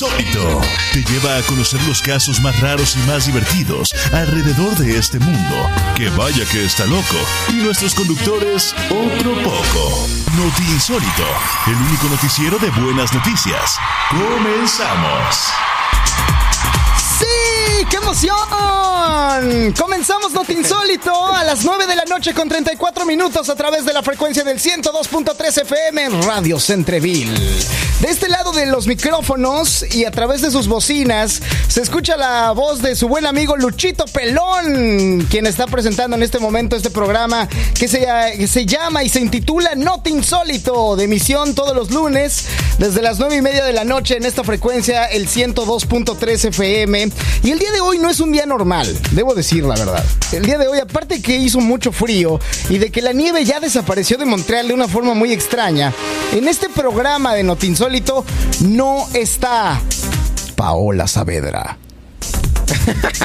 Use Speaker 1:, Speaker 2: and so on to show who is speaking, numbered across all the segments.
Speaker 1: Insólito te lleva a conocer los casos más raros y más divertidos alrededor de este mundo. Que vaya que está loco. Y nuestros conductores, otro poco. Noti Insólito, el único noticiero de buenas noticias. Comenzamos.
Speaker 2: ¡Qué emoción! Comenzamos Noti Insólito a las 9 de la noche con 34 minutos a través de la frecuencia del 102.3 FM Radio Centreville. De este lado de los micrófonos y a través de sus bocinas se escucha la voz de su buen amigo Luchito Pelón, quien está presentando en este momento este programa que se, se llama y se intitula Noti Insólito, de emisión todos los lunes desde las 9 y media de la noche en esta frecuencia, el 102.3 FM. Y el día de hoy no es un día normal, debo decir la verdad. El día de hoy, aparte que hizo mucho frío y de que la nieve ya desapareció de Montreal de una forma muy extraña, en este programa de Noti Insólito no está Paola Saavedra.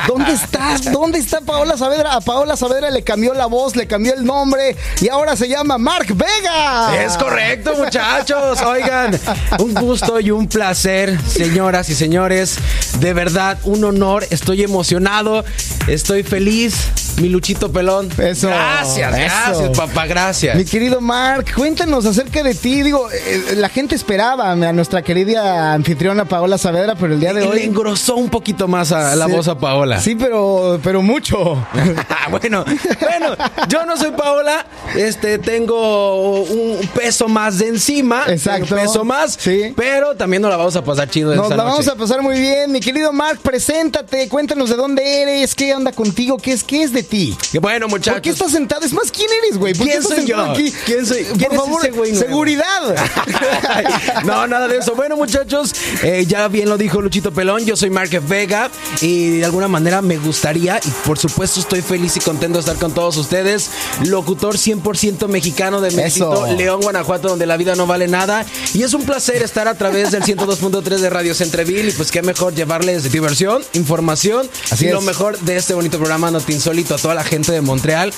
Speaker 2: ¿Dónde estás? ¿Dónde está Paola Saavedra? A Paola Saavedra le cambió la voz, le cambió el nombre y ahora se llama Mark Vega.
Speaker 3: Es correcto, muchachos. Oigan, un gusto y un placer, señoras y señores. De verdad, un honor. Estoy emocionado, estoy feliz. Mi Luchito Pelón.
Speaker 2: Eso.
Speaker 3: Gracias,
Speaker 2: eso.
Speaker 3: gracias, papá, gracias.
Speaker 2: Mi querido Mark, cuéntanos acerca de ti. Digo, eh, la gente esperaba a nuestra querida anfitriona Paola Saavedra, pero el día de
Speaker 3: Y
Speaker 2: hoy.
Speaker 3: Le engrosó un poquito más a la
Speaker 2: Sí.
Speaker 3: voz a Paola.
Speaker 2: Sí, pero, pero mucho.
Speaker 3: bueno, bueno, yo no soy Paola, este, tengo un peso más de encima,
Speaker 2: Exacto.
Speaker 3: un peso más,
Speaker 2: Sí.
Speaker 3: pero también nos la vamos a pasar chido
Speaker 2: Nos
Speaker 3: esta
Speaker 2: la vamos a pasar muy bien. Mi querido Mark, preséntate, cuéntanos de dónde eres, qué onda contigo, qué es, qué es de ti.
Speaker 3: Bueno, muchachos.
Speaker 2: ¿Por qué estás sentado? Es más, ¿quién eres, güey? ¿Por qué
Speaker 3: ¿Quién soy yo?
Speaker 2: aquí?
Speaker 3: ¿Quién soy-
Speaker 2: Por
Speaker 3: quién
Speaker 2: favor,
Speaker 3: ese güey nuevo?
Speaker 2: seguridad.
Speaker 3: no, nada de eso. Bueno, muchachos, eh, ya bien lo dijo Luchito Pelón, yo soy Márquez Vega y de alguna manera me gustaría, y por supuesto estoy feliz y contento de estar con todos ustedes, locutor 100% mexicano de México. León, Guanajuato, donde la vida no vale nada. Y es un placer estar a través del 102.3 de Radio Centreville y pues qué mejor llevarles diversión, información
Speaker 2: Así
Speaker 3: y lo mejor de este bonito programa Noti Insólito a toda la gente de Montreal.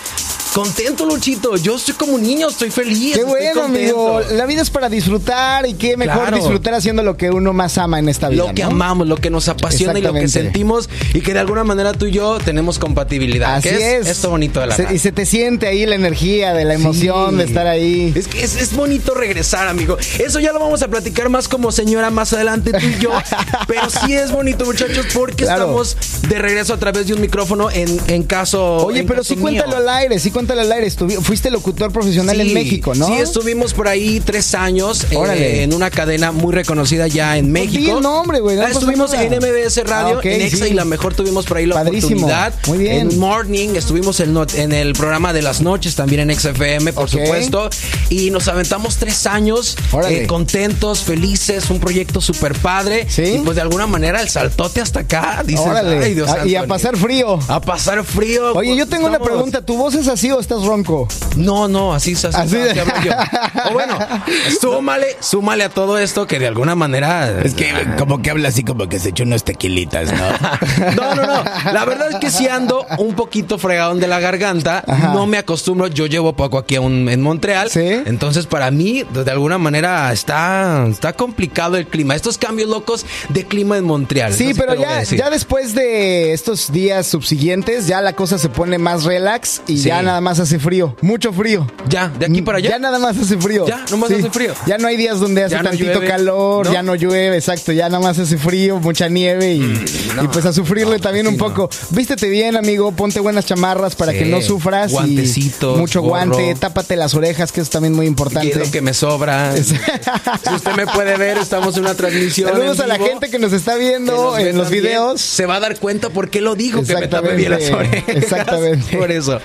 Speaker 3: Contento, Luchito. Yo estoy como un niño, estoy feliz.
Speaker 2: Qué bueno, amigo. La vida es para disfrutar y qué mejor
Speaker 3: Claro.
Speaker 2: disfrutar haciendo lo que uno más ama en esta vida.
Speaker 3: lo que
Speaker 2: ¿no?
Speaker 3: amamos, lo que nos apasiona y lo que sentimos y que de alguna manera tú y yo tenemos compatibilidad.
Speaker 2: Así
Speaker 3: que
Speaker 2: es.
Speaker 3: Esto bonito de la
Speaker 2: Se-. Y se te siente ahí la energía de la emoción
Speaker 3: Sí.
Speaker 2: de estar ahí.
Speaker 3: Es que es, es bonito regresar, amigo. Eso ya lo vamos a platicar más como señora más adelante tú y yo. Pero sí es bonito, muchachos, porque
Speaker 2: Claro.
Speaker 3: estamos de regreso a través de un micrófono en, en caso.
Speaker 2: Oye,
Speaker 3: en
Speaker 2: pero
Speaker 3: caso
Speaker 2: sí cuéntalo al aire, sí cuéntalo al aire. Estuvi- fuiste locutor profesional en México, ¿no?
Speaker 3: Sí, estuvimos por ahí tres años eh, en una cadena muy reconocida ya en
Speaker 2: Pues
Speaker 3: México.
Speaker 2: el nombre, güey, no
Speaker 3: Ah, estuvimos
Speaker 2: nada.
Speaker 3: en MBS Radio,
Speaker 2: Ah,
Speaker 3: en Exa
Speaker 2: sí.
Speaker 3: y la mejor tuvimos por ahí la
Speaker 2: Padrísimo.
Speaker 3: oportunidad.
Speaker 2: Muy bien.
Speaker 3: En Morning estuvimos en, el programa de las noches también en XFM, por supuesto. Y nos aventamos tres años eh, contentos, felices, un proyecto súper padre.
Speaker 2: Sí.
Speaker 3: Y pues de alguna manera el saltote hasta acá. Dices,
Speaker 2: Órale.
Speaker 3: "Ay, Dios
Speaker 2: Ah, y a pasar frío.
Speaker 3: A pasar frío.
Speaker 2: Oye, yo tengo una pregunta. ¿Tu voz es así o estás ronco?
Speaker 3: no, no, así es así,
Speaker 2: Así de-
Speaker 3: así hablo yo. O bueno, súmale, súmale a todo esto que de alguna manera.
Speaker 4: Es que como que habla así como que se echó unos tequilitas, ¿no?
Speaker 3: No, no, no. La verdad es que si ando un poquito fregadón de la garganta.
Speaker 2: Ajá.
Speaker 3: No me acostumbro. Yo llevo poco aquí en Montreal.
Speaker 2: Sí.
Speaker 3: Entonces, para mí, de alguna manera, está, está complicado el clima. Estos cambios locos de clima en Montreal.
Speaker 2: Sí, pero ya, ya después de estos días subsiguientes, ya la cosa se pone más relax y
Speaker 3: Sí.
Speaker 2: ya nada más hace frío. Mucho frío.
Speaker 3: Ya, de aquí para allá.
Speaker 2: Ya nada más hace frío.
Speaker 3: Ya, nomás hace frío.
Speaker 2: Ya no hay días donde hace
Speaker 3: Ya no
Speaker 2: tantito
Speaker 3: llueve,
Speaker 2: calor,
Speaker 3: ¿no?
Speaker 2: ya no llueve, exacto. Ya nada más hace frío, mucha nieve y,
Speaker 3: Mm, no,
Speaker 2: y pues a sufrirle también un
Speaker 3: sí,
Speaker 2: poco. Vístete bien, amigo, ponte buenas chamarras para
Speaker 3: Sí.
Speaker 2: que no sufras. y
Speaker 3: Guantecitos,
Speaker 2: Mucho
Speaker 3: gorro.
Speaker 2: guante, tápate las orejas, que es también muy
Speaker 3: Que
Speaker 2: importante.
Speaker 3: es lo que me sobra. si usted me puede ver, estamos en una transmisión.
Speaker 2: Saludos
Speaker 3: en
Speaker 2: a la gente que nos está
Speaker 3: que
Speaker 2: viendo
Speaker 3: nos
Speaker 2: en los
Speaker 3: también,
Speaker 2: videos.
Speaker 3: Se va a dar cuenta por qué lo dijo, que me tape bien las orejas.
Speaker 2: exactamente.
Speaker 3: Por eso.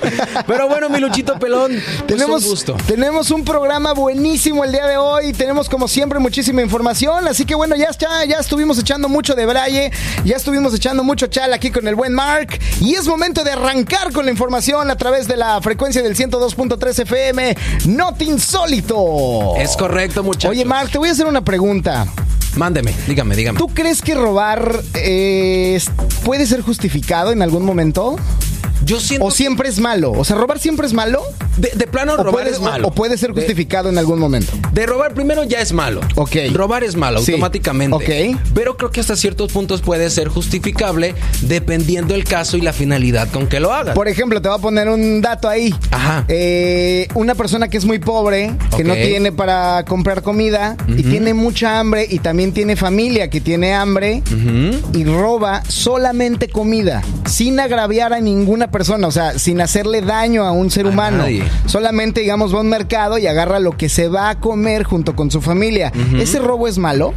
Speaker 3: Pero bueno, mi Luchito Pelón, pues
Speaker 2: Tenemos,
Speaker 3: un gusto.
Speaker 2: tenemos un programa buenísimo el día de hoy. Tenemos, como siempre, muchísima información. Así que, bueno, ya está, ya estuvimos echando mucho de braille. Ya estuvimos echando mucho chal aquí con el buen Mark. Y es momento de arrancar con la información a través de la frecuencia del 102.3 FM. Not insólito.
Speaker 3: Es correcto, muchachos.
Speaker 2: Oye, Mark, te voy a hacer una pregunta.
Speaker 3: Mándeme, dígame, dígame.
Speaker 2: ¿Tú crees que robar eh, puede ser justificado en algún momento? ¿O siempre es malo? O sea, ¿robar siempre es malo?
Speaker 3: De, de plano
Speaker 2: O
Speaker 3: robar
Speaker 2: puede,
Speaker 3: es malo.
Speaker 2: o puede ser
Speaker 3: De-
Speaker 2: justificado en algún momento.
Speaker 3: De robar primero ya es malo.
Speaker 2: Ok.
Speaker 3: Robar es malo
Speaker 2: Sí.
Speaker 3: automáticamente.
Speaker 2: Ok.
Speaker 3: Pero creo que hasta ciertos puntos puede ser justificable dependiendo el caso y la finalidad con que lo hagas.
Speaker 2: Por ejemplo, te voy a poner un dato ahí.
Speaker 3: Ajá.
Speaker 2: Eh, una persona que es muy pobre, que no tiene para comprar comida y tiene mucha hambre y también tiene familia que tiene hambre y roba solamente comida, sin agraviar a ninguna persona, o sea, sin hacerle daño a un ser
Speaker 3: A
Speaker 2: humano.
Speaker 3: nadie.
Speaker 2: Solamente, digamos, va a un mercado y agarra lo que se va a comer junto con su familia. ¿Ese robo es malo?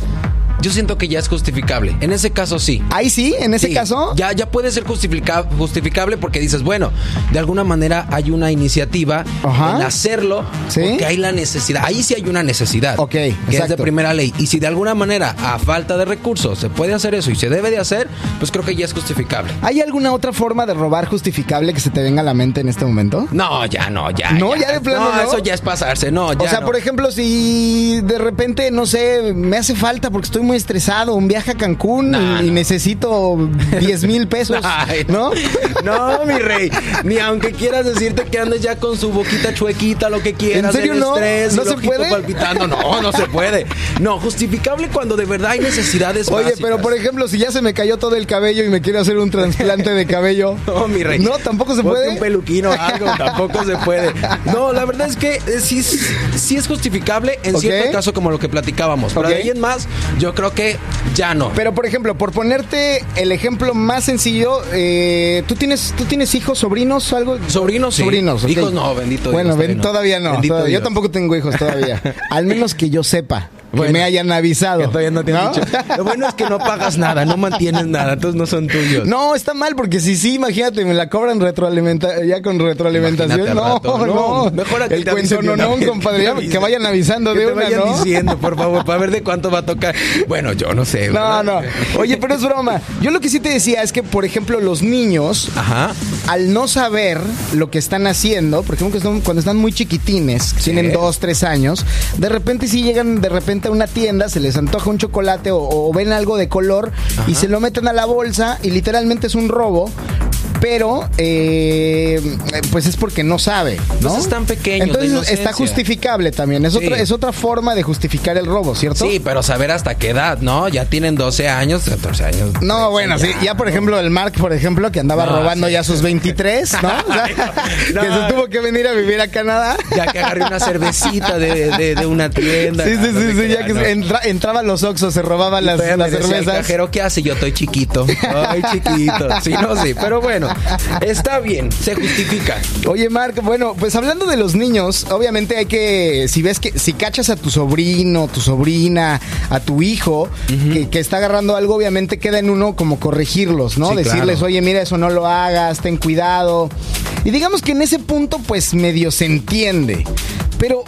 Speaker 3: Yo siento que ya es justificable. En ese caso sí.
Speaker 2: Ahí sí, en ese
Speaker 3: Sí,
Speaker 2: caso.
Speaker 3: Ya, ya puede ser justifica- justificable porque dices, bueno, de alguna manera hay una iniciativa
Speaker 2: Ajá.
Speaker 3: en hacerlo
Speaker 2: Sí.
Speaker 3: porque hay la necesidad. Ahí sí hay una necesidad.
Speaker 2: Ok,
Speaker 3: Que es de primera ley. Y si de alguna manera, a falta de recursos, se puede hacer eso y se debe de hacer, pues creo que ya es justificable.
Speaker 2: ¿Hay alguna otra forma de robar justificable que se te venga a la mente en este momento?
Speaker 3: No, ya no, ya.
Speaker 2: No, ya de plano, ¿no?
Speaker 3: eso ya es pasarse, no, ya.
Speaker 2: o sea,
Speaker 3: no.
Speaker 2: por ejemplo, si de repente, no sé, me hace falta porque estoy muy estresado, un viaje a Cancún y,
Speaker 3: no.
Speaker 2: necesito 10 mil pesos,
Speaker 3: Ay,
Speaker 2: ¿no?
Speaker 3: No, mi rey. Ni aunque quieras decirte que andes ya con su boquita chuequita, lo que quieras.
Speaker 2: ¿En serio
Speaker 3: el
Speaker 2: no?
Speaker 3: estrés,
Speaker 2: ¿No se puede?
Speaker 3: palpitando. No, no se puede. No, justificable cuando de verdad hay necesidades
Speaker 2: Oye,
Speaker 3: básicas.
Speaker 2: pero por ejemplo, si ya se me cayó todo el cabello y me quiero hacer un trasplante de cabello.
Speaker 3: No, mi rey.
Speaker 2: No, tampoco se puede.
Speaker 3: un peluquino o algo, tampoco se puede. No, la verdad es que eh, sí, es- sí es justificable en cierto caso como lo que platicábamos. Pero
Speaker 2: Ok.
Speaker 3: de ahí en más, yo creo que ya no.
Speaker 2: Pero por ejemplo, por ponerte el ejemplo más sencillo, eh, ¿tú tienes tú tienes hijos, sobrinos o algo?
Speaker 3: Sobrinos, sí.
Speaker 2: Sobrinos.
Speaker 3: Hijos no, bendito Dios,
Speaker 2: Bueno,
Speaker 3: todavía no.
Speaker 2: todavía no.
Speaker 3: Bendito
Speaker 2: todavía- Yo tampoco tengo hijos todavía. Al menos que yo sepa, que
Speaker 3: Bueno.
Speaker 2: me hayan avisado.
Speaker 3: Que todavía no te han dicho. Lo bueno es que no pagas nada, no mantienes nada, entonces no son tuyos.
Speaker 2: No, está mal, porque si sí, imagínate, me la cobran retroalimenta ya con retroalimentación. No,
Speaker 3: rato,
Speaker 2: no,
Speaker 3: no. Mejor
Speaker 2: el cuento no, no, compadre,
Speaker 3: que
Speaker 2: vayan avisando
Speaker 3: Que
Speaker 2: de
Speaker 3: te
Speaker 2: una,
Speaker 3: vayan
Speaker 2: ¿no?
Speaker 3: diciendo, por favor, para ver de cuánto va a tocar. Bueno, yo no sé.
Speaker 2: No,
Speaker 3: ¿verdad?
Speaker 2: no. Oye, pero es broma. Yo lo que sí te decía es que, por ejemplo, los niños,
Speaker 3: Ajá.
Speaker 2: al no saber lo que están haciendo, por ejemplo, que están- cuando están muy chiquitines, tienen dos, tres años, de repente si llegan de repente a una tienda, se les antoja un chocolate o, o ven algo de color y se lo meten a la bolsa y literalmente es un robo. Pero, eh, pues es porque no sabe, ¿no?
Speaker 3: Pues están pequeños, de
Speaker 2: Entonces está justificable también. Es,
Speaker 3: Sí.
Speaker 2: otra, es otra forma de justificar el robo, ¿cierto?
Speaker 3: Sí, pero saber hasta qué edad, ¿no? Ya tienen 12 años, 14 años.
Speaker 2: No, bueno, sí. Ya, por ejemplo, el Mark, por ejemplo, que andaba
Speaker 3: No,
Speaker 2: robando
Speaker 3: sí.
Speaker 2: ya sus 23, ¿no? O sea,
Speaker 3: no.
Speaker 2: Que se tuvo que venir a vivir a Canadá.
Speaker 3: Ya que agarré una cervecita de, de- de una tienda.
Speaker 2: Sí, sí,
Speaker 3: No
Speaker 2: sí, sí, ya que entra- entraba a los Oxxos, se robaba las, las
Speaker 3: decía el
Speaker 2: cervezas.
Speaker 3: cajero, ¿qué hace? Yo estoy chiquito. Estoy chiquito. Sí, no, sí. Pero bueno, está bien, se justifica.
Speaker 2: Oye, Mark, bueno, pues hablando de los niños, obviamente hay que, si ves que, si cachas a tu sobrino, tu sobrina, a tu hijo, que, que está agarrando algo, obviamente queda en uno como corregirlos, ¿no?
Speaker 3: Sí,
Speaker 2: Decirles,
Speaker 3: claro.
Speaker 2: oye, mira, eso no lo hagas, ten cuidado. Y digamos que en ese punto, pues medio se entiende. Pero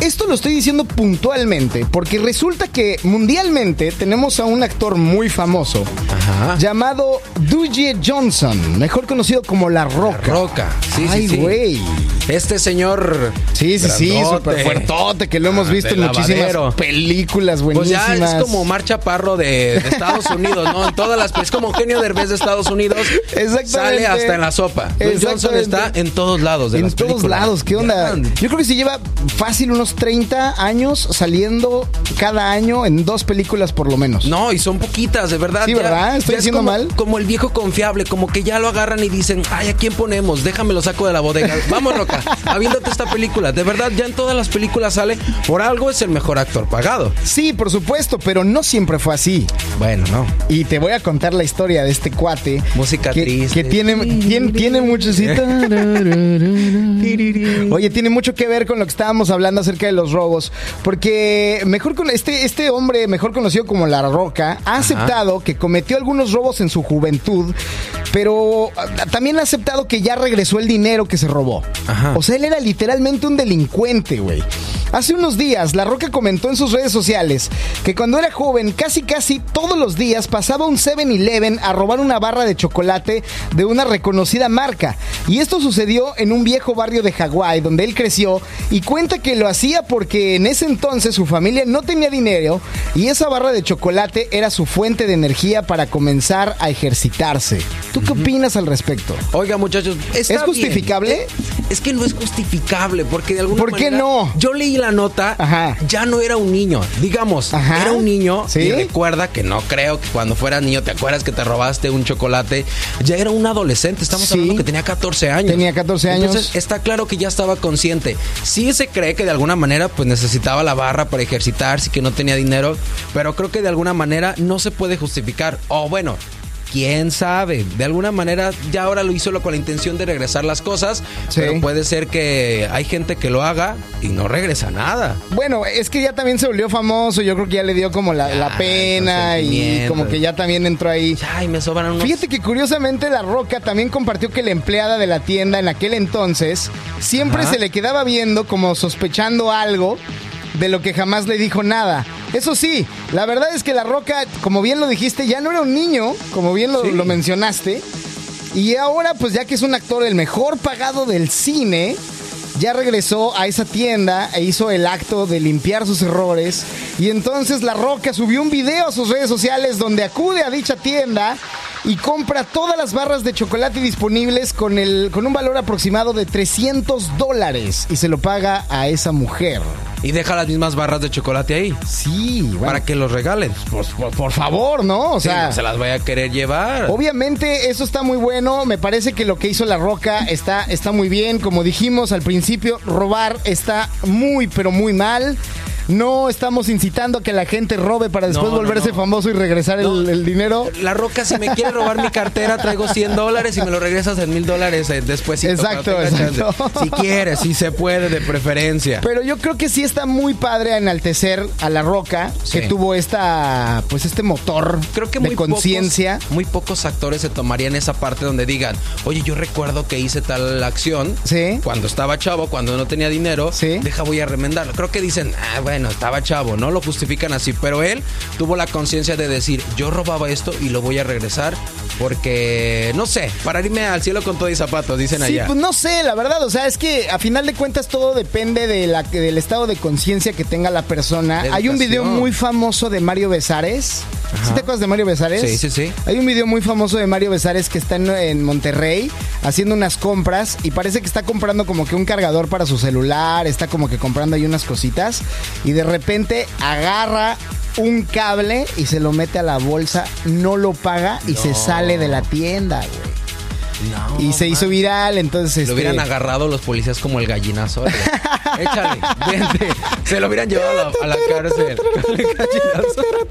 Speaker 2: esto lo estoy diciendo puntualmente, porque resulta que mundialmente tenemos a un actor muy famoso
Speaker 3: Ajá.
Speaker 2: llamado Dwayne Johnson, mejor conocido como La Roca.
Speaker 3: Roca. Sí,
Speaker 2: Ay,
Speaker 3: sí, sí.
Speaker 2: güey.
Speaker 3: Este señor.
Speaker 2: Sí, sí, sí, súper fuertote, que lo hemos
Speaker 3: Ah,
Speaker 2: visto en muchísimas
Speaker 3: lavadero.
Speaker 2: películas
Speaker 3: Pues
Speaker 2: buenísimas.
Speaker 3: ya es como Mar Chaparro de, de Estados Unidos, ¿no? En todas las. Es como Eugenio Derbez de Estados Unidos.
Speaker 2: Exactamente.
Speaker 3: Sale hasta en la sopa. Dwayne Johnson está en todos lados de
Speaker 2: en
Speaker 3: las
Speaker 2: todos
Speaker 3: películas.
Speaker 2: lados, ¿qué onda? Yo creo que se lleva fácil unos 30 años saliendo cada año en dos películas por lo menos.
Speaker 3: No, y son poquitas, de verdad.
Speaker 2: Sí, ¿verdad? ¿Estoy
Speaker 3: es como,
Speaker 2: mal?
Speaker 3: Como el viejo confiable, como que ya lo agarran y dicen, ay, ¿a quién ponemos? Déjame lo saco de la bodega. Vamos, Roca, aviéntate esta película. De verdad, ya en todas las películas sale, por algo es el mejor actor pagado.
Speaker 2: Sí, por supuesto, pero no siempre fue así.
Speaker 3: Bueno, no.
Speaker 2: Y te voy a contar la historia de este cuate.
Speaker 3: Música
Speaker 2: que,
Speaker 3: triste.
Speaker 2: Que tiene, tiene, tiene mucho. Oye, tiene mucho que ver con lo que estábamos hablando acerca de los robos. Porque mejor con este, este hombre, mejor conocido como La Roca, ha aceptado que cometió algunos robos en su juventud, pero ah, también ha aceptado que ya regresó el dinero que se robó.
Speaker 3: Ajá.
Speaker 2: O sea, él era literalmente un delincuente, güey. Hace unos días, La Roca comentó en sus redes sociales que cuando era joven, casi casi todos los días pasaba un 7-Eleven a robar una barra de chocolate de una reconocida marca. Y esto sucedió en un viejo barrio de Hawái donde él creció y cuenta que lo hacía porque en ese entonces su familia no tenía dinero y esa barra de chocolate era su fuente de energía para comenzar a ejercitarse. ¿Tú qué opinas al respecto?
Speaker 3: Oiga, muchachos, está
Speaker 2: ¿Es justificable?
Speaker 3: bien. Es que no es justificable, porque de alguna
Speaker 2: ¿Por qué
Speaker 3: manera-
Speaker 2: no?
Speaker 3: Yo leí la nota,
Speaker 2: Ajá.
Speaker 3: ya no era un niño. Digamos,
Speaker 2: Ajá.
Speaker 3: era un niño
Speaker 2: Sí.
Speaker 3: y recuerda que no creo que cuando fueras niño, ¿te acuerdas que te robaste un chocolate? Ya era un adolescente, estamos
Speaker 2: Sí.
Speaker 3: hablando que tenía 14 años.
Speaker 2: Tenía 14 años.
Speaker 3: Entonces, está claro que ya estaba consciente. Sí se cree que de alguna manera pues necesitaba la barra para ejercitarse y que no tenía dinero, pero creo que de alguna manera no se puede justificar. O bueno, quién sabe. De alguna manera ya ahora lo hizo con la intención de regresar las cosas,
Speaker 2: Sí.
Speaker 3: pero puede ser que hay gente que lo haga y no regresa nada.
Speaker 2: Bueno, es que ya también se volvió famoso, yo creo que ya le dio como la,
Speaker 3: Ya,
Speaker 2: la pena y como que ya también entró ahí.
Speaker 3: Ay, me sobran unos...
Speaker 2: Fíjate que curiosamente La Roca también compartió que la empleada de la tienda en aquel entonces siempre
Speaker 3: Ajá.
Speaker 2: se le quedaba viendo como sospechando algo de lo que jamás le dijo nada. Eso sí, la verdad es que La Roca, como bien lo dijiste, ya no era un niño, como bien lo,
Speaker 3: Sí.
Speaker 2: lo mencionaste. Y ahora, pues ya que es un actor el mejor pagado del cine, ya regresó a esa tienda e hizo el acto de limpiar sus errores. Y entonces La Roca subió un video a sus redes sociales donde acude a dicha tienda y compra todas las barras de chocolate disponibles con, el, con un valor aproximado de 300 dólares y se lo paga a esa mujer.
Speaker 3: Y deja las mismas barras de chocolate ahí.
Speaker 2: Sí, bueno,
Speaker 3: Para que los regalen.
Speaker 2: pues, por, por favor, ¿no? O
Speaker 3: Sí,
Speaker 2: sea,
Speaker 3: no se las vaya a querer llevar.
Speaker 2: Obviamente eso está muy bueno, me parece que lo que hizo La Roca está, está muy bien, como dijimos al principio, robar está muy pero muy mal. No estamos incitando a que la gente robe para después
Speaker 3: No,
Speaker 2: volverse
Speaker 3: no.
Speaker 2: famoso y regresar el, dinero.
Speaker 3: La Roca, si me quiere robar mi cartera, traigo 100 dólares y me lo regresas en mil dólares eh, después.
Speaker 2: Exacto, exacto.
Speaker 3: Si quieres, si se puede, de preferencia.
Speaker 2: Pero yo creo que sí está muy padre enaltecer a La Roca,
Speaker 3: Sí.
Speaker 2: que tuvo esta, pues este motor
Speaker 3: Creo que
Speaker 2: de conciencia.
Speaker 3: Muy pocos actores se tomarían esa parte donde digan, oye, yo recuerdo que hice tal acción
Speaker 2: Sí.
Speaker 3: cuando estaba chavo, cuando no tenía dinero,
Speaker 2: Sí.
Speaker 3: deja voy a remendarlo. Creo que dicen, ah, bueno, estaba chavo, no lo justifican así, pero él tuvo la conciencia de decir, yo robaba esto y lo voy a regresar porque, no sé, para irme al cielo con todo y zapatos, dicen
Speaker 2: Sí,
Speaker 3: allá.
Speaker 2: pues no sé, la verdad, o sea, es que a final de cuentas todo depende de la, del estado de conciencia que tenga la persona. Hay un video muy famoso de Mario Besares. ¿Sí te acuerdas de Mario Besares?
Speaker 3: Sí, sí, sí.
Speaker 2: Hay un video muy famoso de Mario Besares que está en, en Monterrey haciendo unas compras y parece que está comprando como que un cargador para su celular, está como que comprando ahí unas cositas y de repente agarra un cable y se lo mete a la bolsa, no lo paga y se sale de la tienda, güey.
Speaker 3: No,
Speaker 2: Y se hizo viral, entonces...
Speaker 3: Lo
Speaker 2: este,
Speaker 3: hubieran agarrado los policías como el gallinazo. Échale, vente. Se lo hubieran llevado a la, cárcel.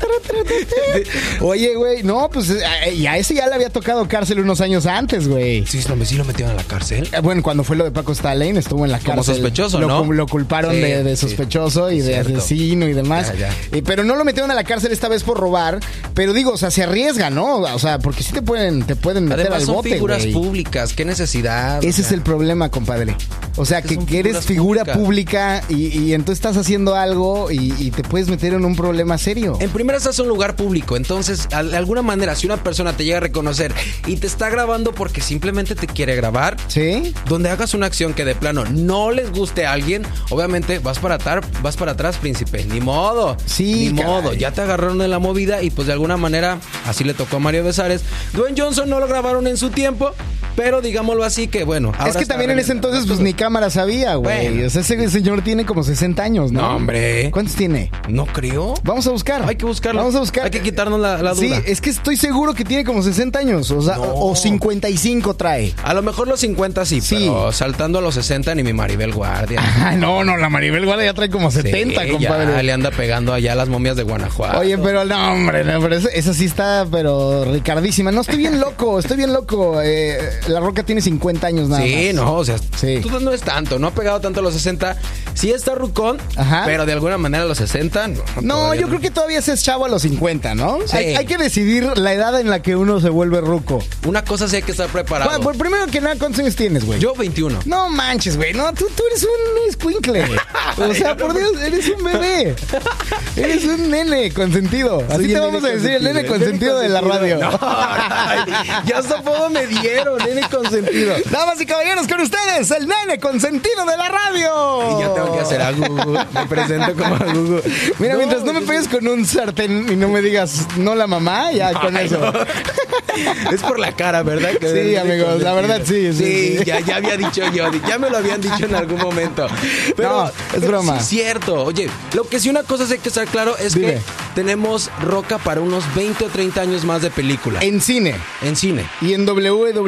Speaker 2: Oye, güey, no, pues eh, y a ese ya le había tocado cárcel unos años antes, güey.
Speaker 3: Sí, sí, lo- metieron a la cárcel.
Speaker 2: Eh, Bueno, cuando fue lo de Paco Stalin, estuvo en la
Speaker 3: Como
Speaker 2: cárcel.
Speaker 3: sospechoso,
Speaker 2: lo,
Speaker 3: ¿no?
Speaker 2: Lo culparon
Speaker 3: Sí,
Speaker 2: de, de
Speaker 3: sí.
Speaker 2: sospechoso y de
Speaker 3: Cierto.
Speaker 2: asesino y demás.
Speaker 3: Ya, ya.
Speaker 2: Eh, pero no lo metieron a la cárcel esta vez por robar. Pero digo, o sea, se arriesga, ¿no? O sea, porque sí te pueden, te pueden meter
Speaker 3: Además
Speaker 2: al
Speaker 3: son
Speaker 2: bote,
Speaker 3: figuras
Speaker 2: güey.
Speaker 3: Públicas. ¿Qué necesidad?
Speaker 2: Ese
Speaker 3: O
Speaker 2: es el problema, compadre. O sea,
Speaker 3: que
Speaker 2: eres figura pública y, y entonces estás haciendo algo y, y te puedes meter en un problema serio.
Speaker 3: En primera estás en un lugar público, entonces a- de alguna manera si una persona te llega a reconocer y te está grabando porque simplemente te quiere grabar,
Speaker 2: ¿Sí?
Speaker 3: donde hagas una acción que de plano no les guste a alguien, obviamente vas para atrás, vas para atrás, príncipe. Ni modo.
Speaker 2: Sí,
Speaker 3: Ni modo. Ya te agarraron en la movida y pues de alguna manera así le tocó a Mario Besares. Dwayne Johnson no lo grabaron en su tiempo, pero digámoslo así que bueno. ahora
Speaker 2: es que también en ese entonces pues ni cámara sabía, güey.
Speaker 3: Bueno.
Speaker 2: O sea, ese señor tiene como 60 años, ¿no?
Speaker 3: No, hombre.
Speaker 2: ¿Cuántos tiene?
Speaker 3: No creo.
Speaker 2: Vamos a buscar.
Speaker 3: Hay que buscarlo.
Speaker 2: Vamos a buscar.
Speaker 3: Hay que quitarnos la, la
Speaker 2: Sí,
Speaker 3: duda.
Speaker 2: es que estoy seguro que tiene como 60 años. O sea,
Speaker 3: No.
Speaker 2: o 55 trae.
Speaker 3: A lo mejor los 50 sí,
Speaker 2: Sí.
Speaker 3: pero saltando a los 60 ni mi Maribel Guardia.
Speaker 2: Ah, no, no, la Maribel Guardia ya trae como 70,
Speaker 3: Sí,
Speaker 2: compadre.
Speaker 3: Ya le anda pegando allá a las momias de Guanajuato.
Speaker 2: Oye, pero no, hombre, no, pero esa, esa sí está, pero ricardísima. No, estoy bien loco, estoy bien loco. Eh, la Roca tiene 50 años nada
Speaker 3: Sí,
Speaker 2: más.
Speaker 3: no, o sea,
Speaker 2: Sí.
Speaker 3: tú no es tanto, no ha pegado tanto a los 60. Sí está rucón,
Speaker 2: Ajá.
Speaker 3: pero de alguna manera a los 60 50. No,
Speaker 2: No,
Speaker 3: todavía
Speaker 2: yo creo que todavía se es chavo a los 50, ¿no?
Speaker 3: Sí.
Speaker 2: Hay, hay que decidir la edad en la que uno se vuelve ruco.
Speaker 3: Una cosa sí hay que estar preparado.
Speaker 2: Bueno, pues primero que nada, ¿cuántos años tienes, güey?
Speaker 3: Yo 21.
Speaker 2: No manches, güey. No, tú, tú eres un escuincle. O sea, por Dios, eres un bebé. Eres un nene consentido. Así
Speaker 3: Soy
Speaker 2: te
Speaker 3: el
Speaker 2: vamos a
Speaker 3: nene
Speaker 2: decir, el nene consentido de la radio.
Speaker 3: No, ay, ya hasta apodo me dieron, nene consentido.
Speaker 2: Damas y caballeros, con ustedes, el nene consentido de la radio.
Speaker 3: Y ya tengo que hacer a Gugu. Me presento como a Gugu.
Speaker 2: Mira, mientras no me pegues con un sartén y no me digas no la mamá, ya con eso.
Speaker 3: no. Es por la cara, ¿verdad? Que
Speaker 2: Sí, amigos, la verdad, sí, sí, sí.
Speaker 3: Ya, ya había dicho yo, ya me lo habían dicho en algún momento. Pero
Speaker 2: No, es broma.
Speaker 3: Sí, es cierto. Oye, lo que sí una cosa sí hay que estar claro es
Speaker 2: Dime.
Speaker 3: que tenemos Roca para unos 20 o 30 años más de película.
Speaker 2: En cine
Speaker 3: En cine.
Speaker 2: y en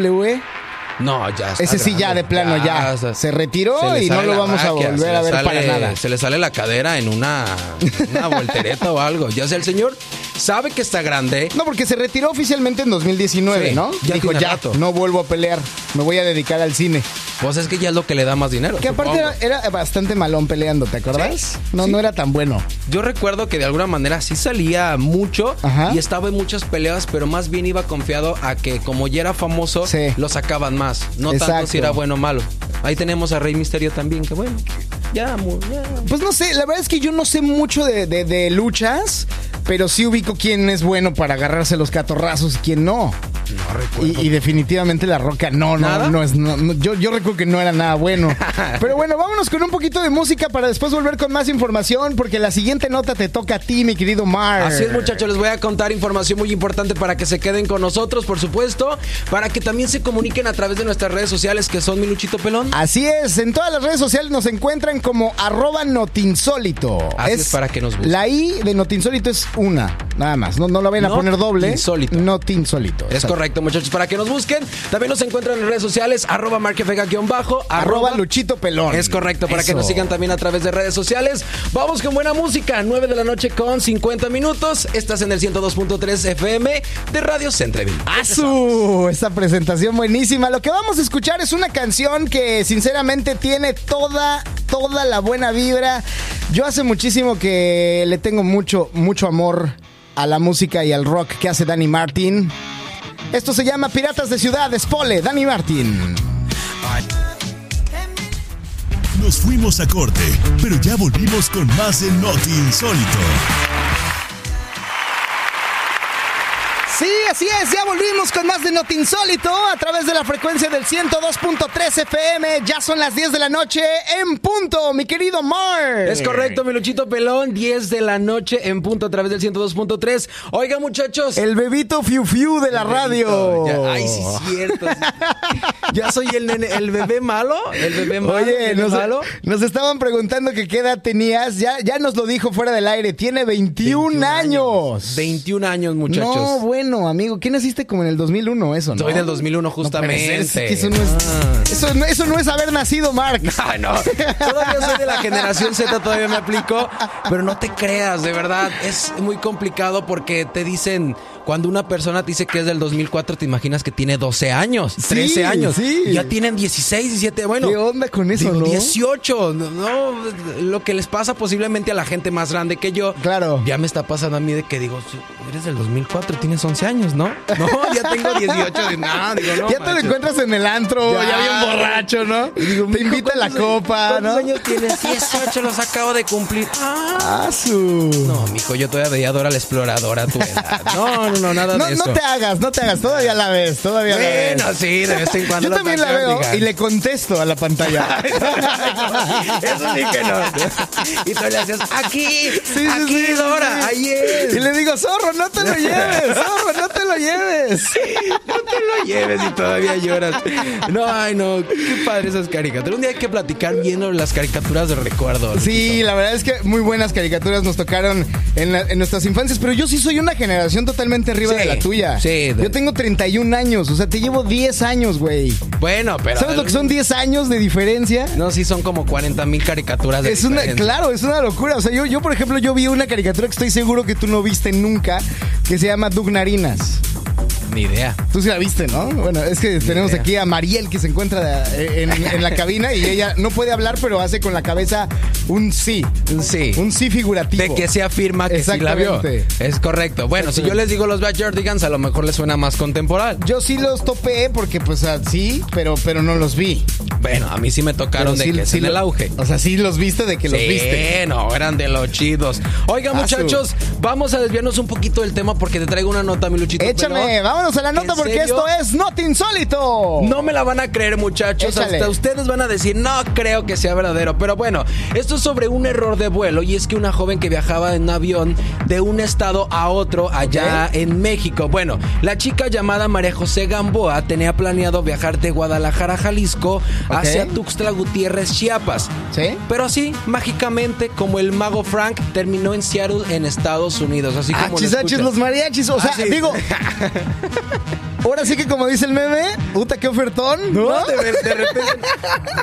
Speaker 2: हुए
Speaker 3: No, ya está
Speaker 2: ese sí ya de plano ya, se retiró
Speaker 3: se
Speaker 2: y no lo vamos a volver a ver
Speaker 3: sale-
Speaker 2: para nada.
Speaker 3: Se le sale la cadera en una, una voltereta o algo. Ya sea el señor sabe que está grande.
Speaker 2: No, porque se retiró oficialmente en 2019,
Speaker 3: Sí,
Speaker 2: ¿no?
Speaker 3: ya
Speaker 2: Dijo, ya,
Speaker 3: rato.
Speaker 2: no vuelvo a pelear, me voy a dedicar al cine.
Speaker 3: Pues es que ya es lo que le da más dinero.
Speaker 2: Que aparte era, era bastante malón peleando, ¿te acuerdas?
Speaker 3: Sí,
Speaker 2: no,
Speaker 3: sí.
Speaker 2: no era tan bueno.
Speaker 3: Yo recuerdo que de alguna manera sí salía mucho
Speaker 2: Ajá.
Speaker 3: y estaba en muchas peleas, pero más bien iba confiado a que como ya era famoso, lo sacaban más. No tanto
Speaker 2: Exacto.
Speaker 3: si era bueno o malo. Ahí tenemos a Rey Misterio también, que bueno, ya, ya.
Speaker 2: Pues no sé, la verdad es que yo no sé mucho de, de- de luchas, pero sí ubico quién es bueno para agarrarse los catorrazos y quién no.
Speaker 3: No recuerdo.
Speaker 2: Y, y definitivamente la roca no, no,
Speaker 3: ¿Nada?
Speaker 2: no es. no, no, yo, yo recuerdo que no era nada bueno. Pero bueno, vámonos con un poquito de música para después volver con más información, porque la siguiente nota te toca a ti, mi querido Mar.
Speaker 3: Así es, muchachos, les voy a contar información muy importante para que se queden con nosotros, por supuesto, para que también se comuniquen a través de nuestras redes sociales que son Miluchito Pelón.
Speaker 2: Así es, en todas las redes sociales nos encuentran como arroba notinsólito.
Speaker 3: Así es, para que nos busquen.
Speaker 2: La I de notinsólito es una, nada más. No, no la vayan a poner doble.
Speaker 3: insólito.
Speaker 2: Notinsólito.
Speaker 3: Es
Speaker 2: Exacto.
Speaker 3: correcto, muchachos, para que nos busquen. También nos encuentran en redes sociales, arroba marquefega-bajo,
Speaker 2: Arroba Luchito Pelón.
Speaker 3: Es correcto, para que nos sigan también a través de redes sociales. Vamos con buena música, 9 de la noche con 50 minutos. Estás en el 102.3 FM de Radio Centreville.
Speaker 2: ¡Asu! Esta presentación buenísima. Lo que vamos a escuchar es una canción que sinceramente tiene toda, toda la buena vibra. Yo hace muchísimo que le tengo mucho, mucho amor a la música y al rock que hace Danny Martin. Esto se llama Piratas de Ciudad, Spole, Danny Martin.
Speaker 1: Nos fuimos a corte, pero ya volvimos con más de Noti Insólito.
Speaker 2: Sí, así es, ya volvimos con más de Not Insólito a través de la frecuencia del 102.3 FM. Ya son las 10 de la noche en punto, mi querido Mar.
Speaker 3: Es correcto, mi Luchito Pelón, 10 de la noche en punto a través del 102.3. Oiga, muchachos.
Speaker 2: El bebito Fiu Fiu de la radio.
Speaker 3: Ya- ay, sí, cierto. ya soy el nene, el bebé malo, el bebé malo.
Speaker 2: Oye,
Speaker 3: bebé
Speaker 2: nos,
Speaker 3: malo.
Speaker 2: nos estaban preguntando que qué edad tenías. Ya, ya nos lo dijo fuera del aire. Tiene 21, años.
Speaker 3: 21 años, muchachos.
Speaker 2: No, bueno, amigo. ¿Qué naciste como en el 2001? Eso, ¿no?
Speaker 3: Soy del 2001
Speaker 2: No,
Speaker 3: justamente.
Speaker 2: pero es que eso, no es,
Speaker 3: Ah.
Speaker 2: eso, no, eso no es haber nacido, Mark.
Speaker 3: Ay, no. Todavía soy de la generación Z, todavía me aplico. Pero no te creas, de verdad. Es muy complicado porque te dicen. Cuando una persona te dice que es del 2004, te imaginas que tiene 12 años, 13 años.
Speaker 2: sí.
Speaker 3: Ya tienen 16, 17. Bueno,
Speaker 2: ¿Qué onda con eso,
Speaker 3: digo,
Speaker 2: no?
Speaker 3: 18. No, lo que les pasa posiblemente a la gente más grande que yo.
Speaker 2: Claro.
Speaker 3: Ya me está pasando a mí de que digo, eres del 2004, tienes 11 años, ¿no? No, ya tengo 18. No, digo, no.
Speaker 2: ya te lo encuentras en el antro, ya,
Speaker 3: Ya.
Speaker 2: bien borracho, ¿no?
Speaker 3: Digo,
Speaker 2: te
Speaker 3: "Mijo,
Speaker 2: invita a la
Speaker 3: ¿cuántos
Speaker 2: copa,
Speaker 3: ¿Cuántos
Speaker 2: ¿no?
Speaker 3: años tienes? 18, los acabo de cumplir. Ah.
Speaker 2: Su.
Speaker 3: No, mijo, yo todavía veía Dora la exploradora a tu edad. No, no, no, nada
Speaker 2: No,
Speaker 3: de
Speaker 2: no
Speaker 3: eso.
Speaker 2: te hagas, no te hagas. Todavía la ves, todavía la ves.
Speaker 3: Bueno, sí, de vez en cuando.
Speaker 2: Yo también la veo y le contesto a la pantalla.
Speaker 3: Eso sí que no. Y tú le hacías, aquí,
Speaker 2: sí,
Speaker 3: aquí,
Speaker 2: sí,
Speaker 3: Dora,
Speaker 2: sí.
Speaker 3: ahí es.
Speaker 2: Y le digo, zorro, no te lo lleves, zorro, no te lo lleves.
Speaker 3: No te lo lleves y todavía lloras. No, ay, no, qué padre esas caricaturas. Un día hay que platicar viendo las caricaturas de recuerdo.
Speaker 2: Sí, la verdad es que muy buenas caricaturas nos tocaron en, la- en nuestras infancias, pero yo sí soy una generación totalmente arriba
Speaker 3: Sí,
Speaker 2: de la tuya.
Speaker 3: sí,
Speaker 2: Yo tengo 31 años, o sea, te llevo 10 años, güey.
Speaker 3: Bueno, pero.
Speaker 2: ¿Sabes lo que son 10 años de diferencia?
Speaker 3: No, sí, son como 40 mil caricaturas de
Speaker 2: Es una, claro, es una locura. O sea, yo, yo, por ejemplo, yo vi una caricatura que estoy seguro que tú no viste nunca, que se llama Doug Narinas.
Speaker 3: Ni idea.
Speaker 2: Tú sí la viste, ¿no? Bueno, es que tenemos
Speaker 3: idea.
Speaker 2: aquí a Mariel que se encuentra eh, en, en la cabina y ella no puede hablar, pero hace con la cabeza un sí.
Speaker 3: Sí.
Speaker 2: Un sí figurativo.
Speaker 3: De que se afirma que sí la vio. Es correcto. Bueno, si yo les digo los Backyardigans, a lo mejor les suena más contemporáneo.
Speaker 2: Yo sí los topé porque, pues, ah, sí, pero, pero no los vi.
Speaker 3: Bueno, a mí sí me tocaron
Speaker 2: Pero
Speaker 3: de
Speaker 2: sí-
Speaker 3: que
Speaker 2: sí
Speaker 3: en el auge.
Speaker 2: O sea, sí los viste de que los viste.
Speaker 3: no, eran de los chidos. Oigan,
Speaker 2: Ah,
Speaker 3: muchachos, vamos a desviarnos un poquito del tema porque te traigo una nota, mi Luchito.
Speaker 2: Échame,
Speaker 3: Pelón.
Speaker 2: Vámonos a la nota
Speaker 3: ¿En
Speaker 2: porque
Speaker 3: serio?
Speaker 2: esto es Not Insólito.
Speaker 3: No me la van a creer, muchachos.
Speaker 2: Échale.
Speaker 3: Hasta ustedes van a decir, no creo que sea verdadero. Pero bueno, esto es sobre un error de vuelo. Y es que una joven que viajaba en un avión de un estado a otro allá
Speaker 2: Ok.
Speaker 3: en México. Bueno, la chica llamada María José Gamboa tenía planeado viajar de Guadalajara, Jalisco, hacia Tuxtla Gutiérrez, Chiapas.
Speaker 2: ¿Sí?
Speaker 3: Pero así, mágicamente, como el mago Frank, terminó en Seattle, en Estados Unidos. Así como lo
Speaker 2: Achis, achis,
Speaker 3: escuchan.
Speaker 2: los mariachis. O sea,
Speaker 3: Ah, sí.
Speaker 2: digo. Ahora sí que como dice el meme, puta, qué ofertón. ¿no?
Speaker 3: No, de, de repente.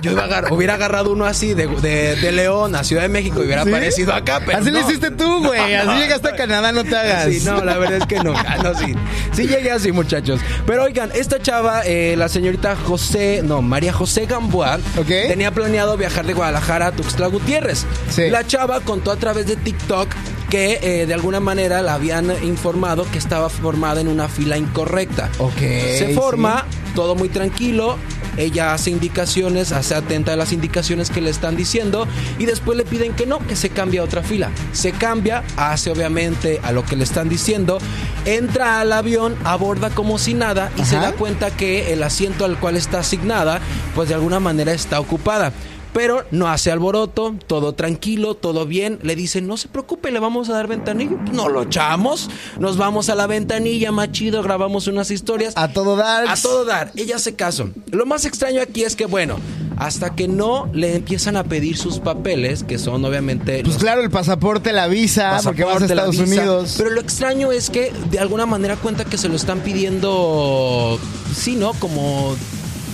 Speaker 3: Yo iba a agar- hubiera agarrado uno así de, de- de León a Ciudad de México y hubiera
Speaker 2: ¿Sí?
Speaker 3: aparecido acá, pero.
Speaker 2: Así lo hiciste tú, güey.
Speaker 3: No,
Speaker 2: Así llegaste a Canadá, no te hagas.
Speaker 3: Sí, no, la verdad es que no. Ah, no, sí. Sí llegué así, muchachos. Pero oigan, esta chava, eh, la señorita José, no, María José Gamboa, tenía planeado viajar de Guadalajara a Tuxtla Gutiérrez.
Speaker 2: Sí.
Speaker 3: La chava contó a través de TikTok que eh, de alguna manera la habían informado que estaba formada en una fila incorrecta.
Speaker 2: Ok,
Speaker 3: Se
Speaker 2: sí.
Speaker 3: forma, todo muy tranquilo. Ella hace indicaciones, hace atenta a las indicaciones que le están diciendo y después le piden que no, que se cambie a otra fila. Se cambia, hace obviamente a lo que le están diciendo, entra al avión, aborda como si nada y se da cuenta que el asiento al cual está asignada, pues de alguna manera está ocupada. Pero no hace alboroto, todo tranquilo, todo bien. Le dicen, no se preocupe, le vamos a dar ventanilla. No lo echamos, nos vamos a la ventanilla, más chido, grabamos unas historias.
Speaker 2: A todo dar.
Speaker 3: A todo dar, ella hace caso. Lo más extraño aquí es que, bueno, hasta que no le empiezan a pedir sus papeles, que son obviamente
Speaker 2: Pues
Speaker 3: los
Speaker 2: claro, el pasaporte, la visa, porque vas a Estados
Speaker 3: visa.
Speaker 2: Unidos.
Speaker 3: Pero lo extraño es que de alguna manera cuenta que se lo están pidiendo, sí, ¿no? Como,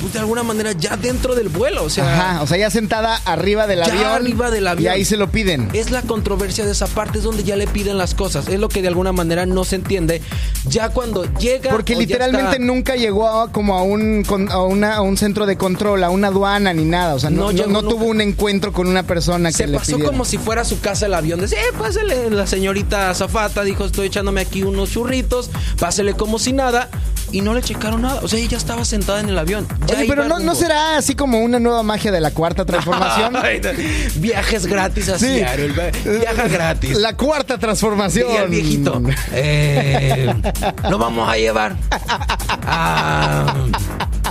Speaker 3: pues de alguna manera ya dentro del vuelo, o sea...
Speaker 2: Ajá, o sea, ya sentada arriba del
Speaker 3: Ya
Speaker 2: avión.
Speaker 3: arriba del avión.
Speaker 2: Y ahí se lo piden.
Speaker 3: Es la controversia de esa parte, es donde ya le piden las cosas. Es lo que de alguna manera no se entiende. Ya cuando llega.
Speaker 2: Porque literalmente
Speaker 3: está-
Speaker 2: nunca llegó a, como a un, con- a, una- a un centro de control, a una aduana ni nada. O sea, no,
Speaker 3: No llegó
Speaker 2: tuvo un encuentro con una persona que
Speaker 3: Se
Speaker 2: le
Speaker 3: pasó
Speaker 2: pidiera.
Speaker 3: como si fuera a su casa el avión. Dice, eh, pásele. La señorita Zafata dijo, estoy echándome aquí unos churritos. Pásele como si nada. Y no le checaron nada. O sea, ella estaba sentada en el avión. Ya
Speaker 2: Oye, pero no, no será así como una nueva magia de la cuarta transformación.
Speaker 3: Viajes gratis a
Speaker 2: Sí.
Speaker 3: Seattle. Viaja gratis.
Speaker 2: La cuarta transformación.
Speaker 3: El viejito. Eh, lo vamos a llevar a,